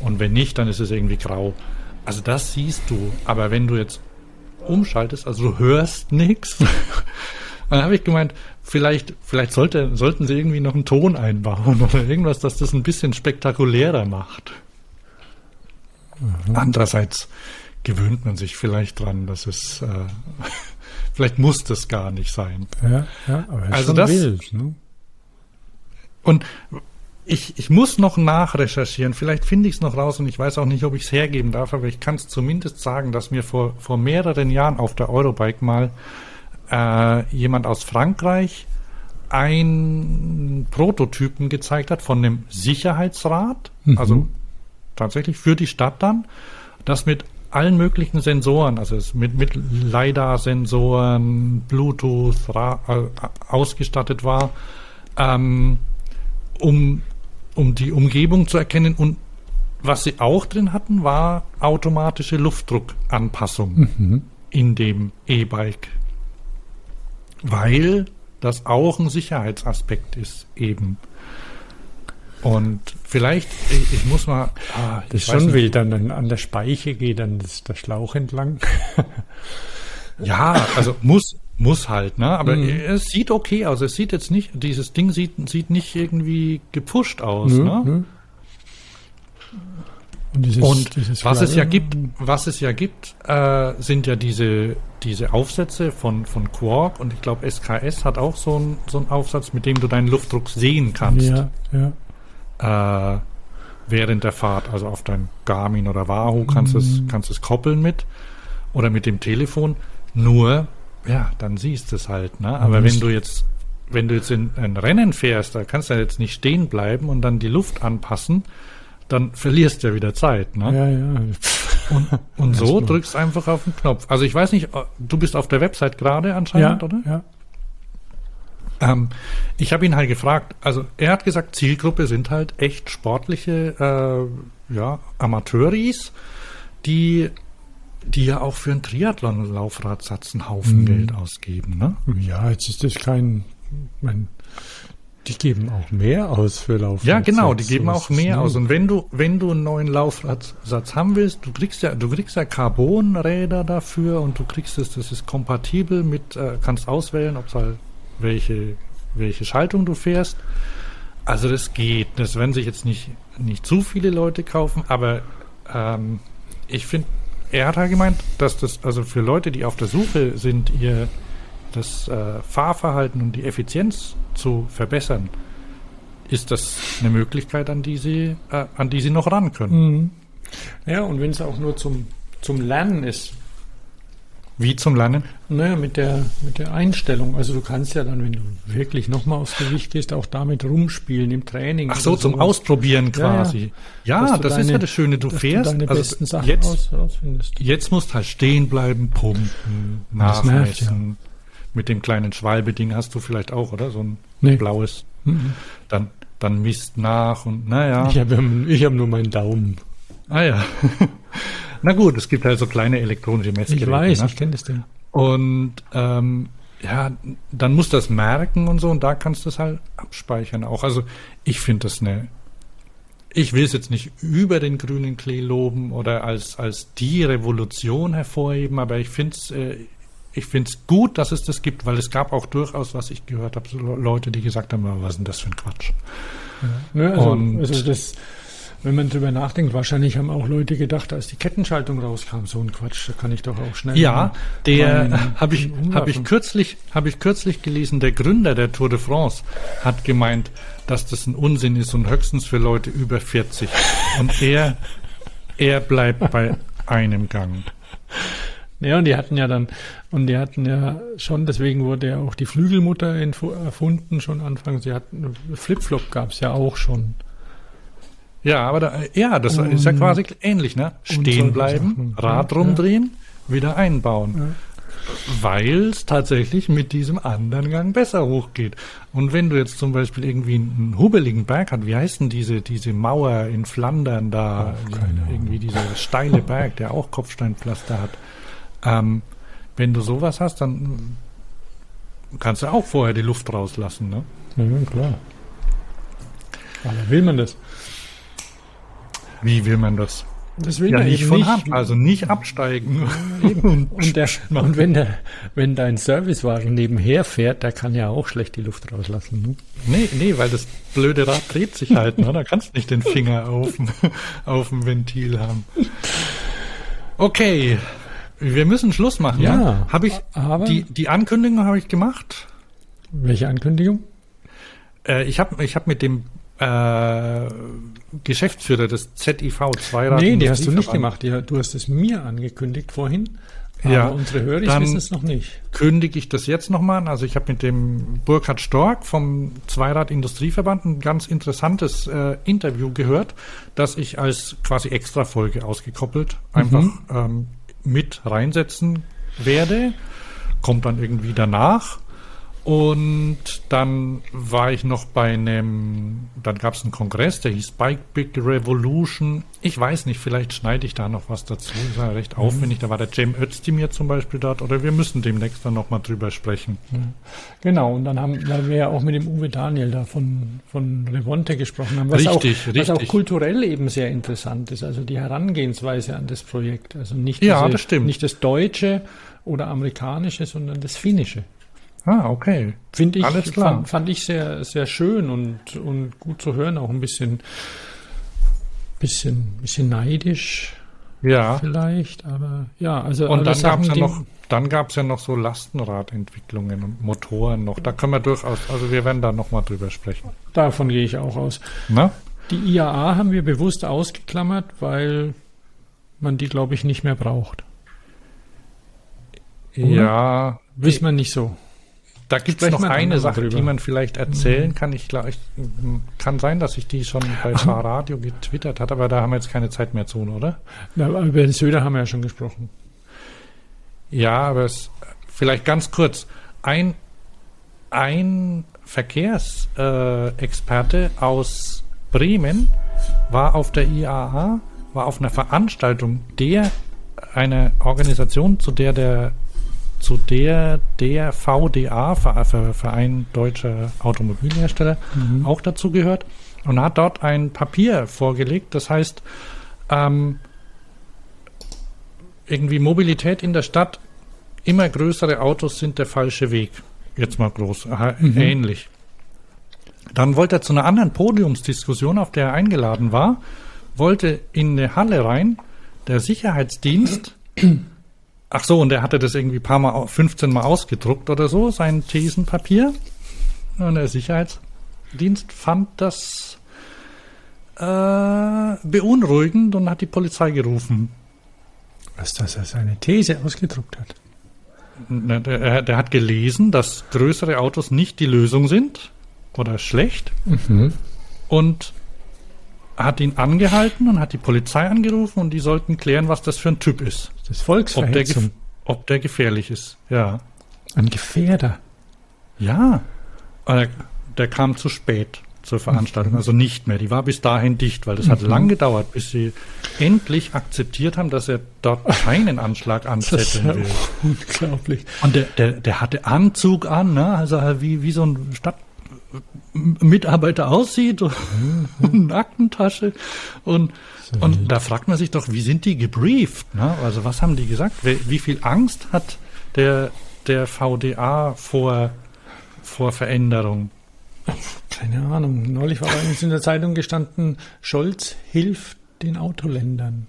und wenn nicht, dann ist es irgendwie grau. Also das siehst du, aber wenn du jetzt umschaltest, also du hörst nichts. Dann habe ich gemeint, vielleicht, vielleicht sollte, sollten sie irgendwie noch einen Ton einbauen oder irgendwas, dass das ein bisschen spektakulärer macht. Andererseits gewöhnt man sich vielleicht dran, dass es, äh, vielleicht muss das gar nicht sein. Ja, ja, aber ist Also schon das- wild, ne? Und ich, ich muss noch nachrecherchieren. Vielleicht finde ich es noch raus und ich weiß auch nicht, ob ich es hergeben darf, aber ich kann es zumindest sagen, dass mir vor, vor mehreren Jahren auf der Eurobike mal äh, jemand aus Frankreich einen Prototypen gezeigt hat von einem Sicherheitsrad, also tatsächlich für die Stadt dann, das mit allen möglichen Sensoren, also mit, mit LiDAR-Sensoren, Bluetooth äh, ausgestattet war, ähm, um, um die Umgebung zu erkennen. Und was sie auch drin hatten, war automatische Luftdruckanpassung in dem E-Bike. Weil das auch ein Sicherheitsaspekt ist eben. Und vielleicht, ich, ich muss mal. Ah, Das ich ist schon nicht. wild. Dann an, der Speiche geht dann das, der Schlauch entlang. Ja, also muss, muss halt, ne? Aber Mhm. es sieht okay aus. Es sieht jetzt nicht, dieses Ding sieht, sieht nicht irgendwie gepusht aus, Nö, ne? Und, dieses, Und dieses was es ja gibt, was es ja gibt, äh, sind ja diese, diese Aufsätze von, von Quark und ich glaube SKS hat auch so einen so einen Aufsatz, mit dem du deinen Luftdruck sehen kannst Ja, ja. Äh, während der Fahrt. Also auf dein Garmin oder Wahoo kannst du es kannst es koppeln mit oder mit dem Telefon. Nur, ja, dann siehst du es halt. Ne? Aber Mhm. wenn du jetzt wenn du jetzt in ein Rennen fährst, da kannst du ja jetzt nicht stehen bleiben und dann die Luft anpassen, dann verlierst du ja wieder Zeit. Ne? Ja, ja. Und, und so drückst einfach auf den Knopf. Also ich weiß nicht, du bist auf der Website gerade Ja, anscheinend, oder? ja. Ähm, ich habe ihn halt gefragt, also er hat gesagt, Zielgruppe sind halt echt sportliche äh, ja, Amateuris, die, die ja auch für einen Triathlon-Laufradsatz einen Haufen Mhm. Geld ausgeben. Ne? Ja, jetzt ist das kein. Mein, die geben auch mehr aus für Lauf. Ja, genau, die geben auch es mehr aus. Und wenn du, wenn du einen neuen Laufradsatz haben willst, du kriegst ja, du kriegst ja Carbonräder dafür und du kriegst es, das ist kompatibel mit, äh, kannst auswählen, ob halt welche, welche Schaltung du fährst. Also das geht. Das werden sich jetzt nicht, nicht zu viele Leute kaufen, aber ähm, ich finde, er hat halt gemeint, dass das also für Leute, die auf der Suche sind, ihr das äh, Fahrverhalten und die Effizienz zu verbessern, ist das eine Möglichkeit, an die sie, äh, an die sie noch ran können. Mhm. Ja, und wenn es auch nur zum, zum Lernen ist, Wie zum Lernen? naja, mit der, mit der Einstellung. Also du kannst ja dann, wenn du wirklich nochmal aufs Gewicht gehst, auch damit rumspielen im Training. Ach so, zum. Ausprobieren Ja, ja. quasi. Ja, Dass du das ist deine- ja das Schöne. Du fährst, also besten Sachen jetzt, aus, jetzt musst du halt stehen bleiben, pumpen, nachmessen. Mit dem kleinen Schwalbe-Ding hast du vielleicht auch, oder? So ein Nee. blaues. Mhm. Dann, dann misst nach und naja. Ich habe ich hab nur meinen Daumen. Ah ja. Na gut, es gibt halt so kleine elektronische Messgeräte. Ich weiß, ne? ich kenne das Ding. Und ähm, ja, dann musst du das merken und so und da kannst du es halt abspeichern auch. Also ich finde das eine. Ich will es jetzt nicht über den grünen Klee loben oder als, als die Revolution hervorheben, aber ich finde es äh, ich find's gut, dass es das gibt, weil es gab auch durchaus, was ich gehört habe, Leute, die gesagt haben, "Ah, was ist denn das für ein Quatsch? Ne, also, Und- also das, wenn man drüber nachdenkt, wahrscheinlich haben auch Leute gedacht, als die Kettenschaltung rauskam, so ein Quatsch, da kann ich doch auch schnell. Ja, der habe ich, hab ich kürzlich, habe ich kürzlich gelesen, der Gründer der Tour de France hat gemeint, dass das ein Unsinn ist und höchstens für Leute über 40. Und er, er bleibt bei einem Gang. Ja, und die hatten ja dann, und die hatten ja schon, deswegen wurde ja auch die Flügelmutter erfunden, schon anfangs. Sie hatten, Flipflop gab es ja auch schon. Ja, aber da, ja, das ist ja Und- quasi ähnlich, ne? Stehen bleiben. Rad Ja, rumdrehen, wieder einbauen. Weil es tatsächlich mit diesem anderen Gang besser hochgeht. Und wenn du jetzt zum Beispiel irgendwie einen hubeligen Berg hast, wie heißt denn diese, diese Mauer in Flandern da, Ahnung. irgendwie dieser steile Berg, der auch Kopfsteinpflaster hat. Ähm, wenn du sowas hast, dann kannst du auch vorher die Luft rauslassen, ne? Ja, klar. Aber will man das? Wie will man das? Das will Ja, man nicht von nicht. Also nicht absteigen. Und, der, und wenn, der, wenn dein Servicewagen nebenher fährt, der kann ja auch schlecht die Luft rauslassen. Ne? Nee, nee, weil das blöde Rad dreht sich halt, ne? Da kannst du nicht den Finger auf, dem- auf dem Ventil haben. Okay, wir müssen Schluss machen. Ja, ne? Habe ich die die Ankündigung habe ich gemacht. Welche Ankündigung? Äh, ich habe ich habe mit dem äh, Geschäftsführer des ZIV Zweirad Nee, die hast du nicht gemacht. Die, du hast es mir angekündigt vorhin. Ja, aber unsere Hörer dann- wissen es noch nicht. kündige ich das jetzt nochmal an. Also ich habe mit dem Burkhard Stork vom Zweirad Industrieverband ein ganz interessantes äh, Interview gehört, das ich als quasi Extra-Folge ausgekoppelt einfach ähm, mit reinsetzen werde. Kommt dann irgendwie danach. Und dann war ich noch bei einem, dann gab es einen Kongress, der hieß Bike Big Revolution. Ich weiß nicht, vielleicht schneide ich da noch was dazu. Das war ja recht aufwendig. Da war der Cem Özdemir zum Beispiel dort. Oder wir müssen demnächst dann nochmal drüber sprechen. Genau, und dann haben weil wir ja auch mit dem Uwe Daniel da von, von Revonte gesprochen haben, was, Richtig, auch, was auch richtig. kulturell eben sehr interessant ist, also die Herangehensweise an das Projekt. Also nicht, Ja, das stimmt. nicht das Deutsche oder Amerikanische, sondern das Finnische. Ah, okay. Finde ich, Alles klar. Fand, fand ich sehr, sehr schön und, und gut zu hören, auch ein bisschen, bisschen, bisschen neidisch Ja. vielleicht, aber ja, also Und dann gab es ja noch, dann gab's ja noch so Lastenradentwicklungen und Motoren noch. Da können wir durchaus, also wir werden da nochmal drüber sprechen. Davon gehe ich auch aus. Ne? Die IAA haben wir bewusst ausgeklammert, weil man die, glaube ich, nicht mehr braucht. Ja, Wisst man nicht so. Da gibt es noch eine Sache, drüber. die man vielleicht erzählen kann. Ich glaube, ich, kann sein, dass ich die schon bei Fahrradio getwittert hat, aber da haben wir jetzt keine Zeit mehr zu, oder? Na, über den Söder haben wir ja schon gesprochen. Ja, aber es, vielleicht ganz kurz. Ein, ein Verkehrsexperte äh, aus Bremen war auf der IAA, war auf einer Veranstaltung der einer Organisation, zu der der zu der der VDA, Ver- Ver- Verein Deutscher Automobilhersteller, auch dazu gehört. Und hat dort ein Papier vorgelegt, das heißt ähm, irgendwie Mobilität in der Stadt, immer größere Autos sind der falsche Weg. Jetzt mal groß, aha, ähnlich. Dann wollte er zu einer anderen Podiumsdiskussion, auf der er eingeladen war, wollte in eine Halle rein, der Sicherheitsdienst, ach so, und er hatte das irgendwie paar Mal, au- 15 Mal ausgedruckt oder so, sein Thesenpapier. Und der Sicherheitsdienst fand das äh, beunruhigend und hat die Polizei gerufen. Was das als eine These ausgedruckt hat. Ne, Der, der hat gelesen, dass größere Autos nicht die Lösung sind oder schlecht und hat ihn angehalten und hat die Polizei angerufen und die sollten klären, was das für ein Typ ist. Das ist Ob der, Volksverhetzung. ob der gefährlich ist. Ja. Ein Gefährder. Ja. Der, der kam zu spät zur Veranstaltung, also nicht mehr. Die war bis dahin dicht, weil das hat lang gedauert, bis sie endlich akzeptiert haben, dass er dort keinen Anschlag Das ist anzetteln ja will. unglaublich. Und der, der, der hatte Anzug an, ne? also wie, wie so ein Stadtmitarbeiter aussieht und eine Aktentasche. Und, und da fragt man sich doch, wie sind die gebrieft? Ne? Also was haben die gesagt? Wie, viel Angst hat der, der VDA vor, vor Veränderung? keine Ahnung. Neulich war bei uns in der Zeitung gestanden, Scholz hilft den Autoländern.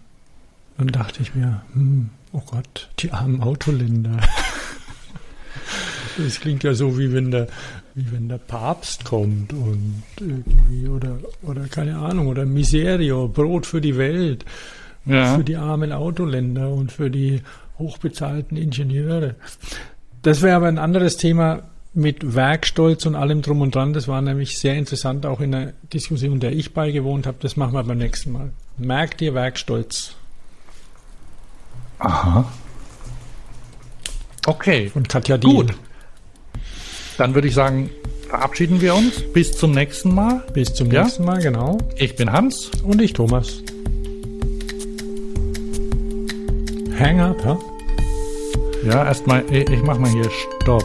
Dann dachte ich mir, hm, oh Gott, die armen Autoländer. Das klingt ja so, wie wenn der, wie wenn der Papst kommt und irgendwie, oder, oder keine Ahnung, oder Miserio, Brot für die Welt, Ja. für die armen Autoländer und für die hochbezahlten Ingenieure. Das wäre aber ein anderes Thema mit Werkstolz und allem drum und dran. Das war nämlich sehr interessant, auch in der Diskussion, der ich beigewohnt habe. Das machen wir beim nächsten Mal. Merkt ihr Werkstolz Aha. Okay, von Katja Dien. gut. Dann würde ich sagen, verabschieden wir uns. Bis zum nächsten Mal. Bis zum Ja? nächsten Mal, genau. Ich bin Hans. Und ich, Thomas. Hang up, ja? Ja, erstmal, ich, ich mach mal hier Stopp.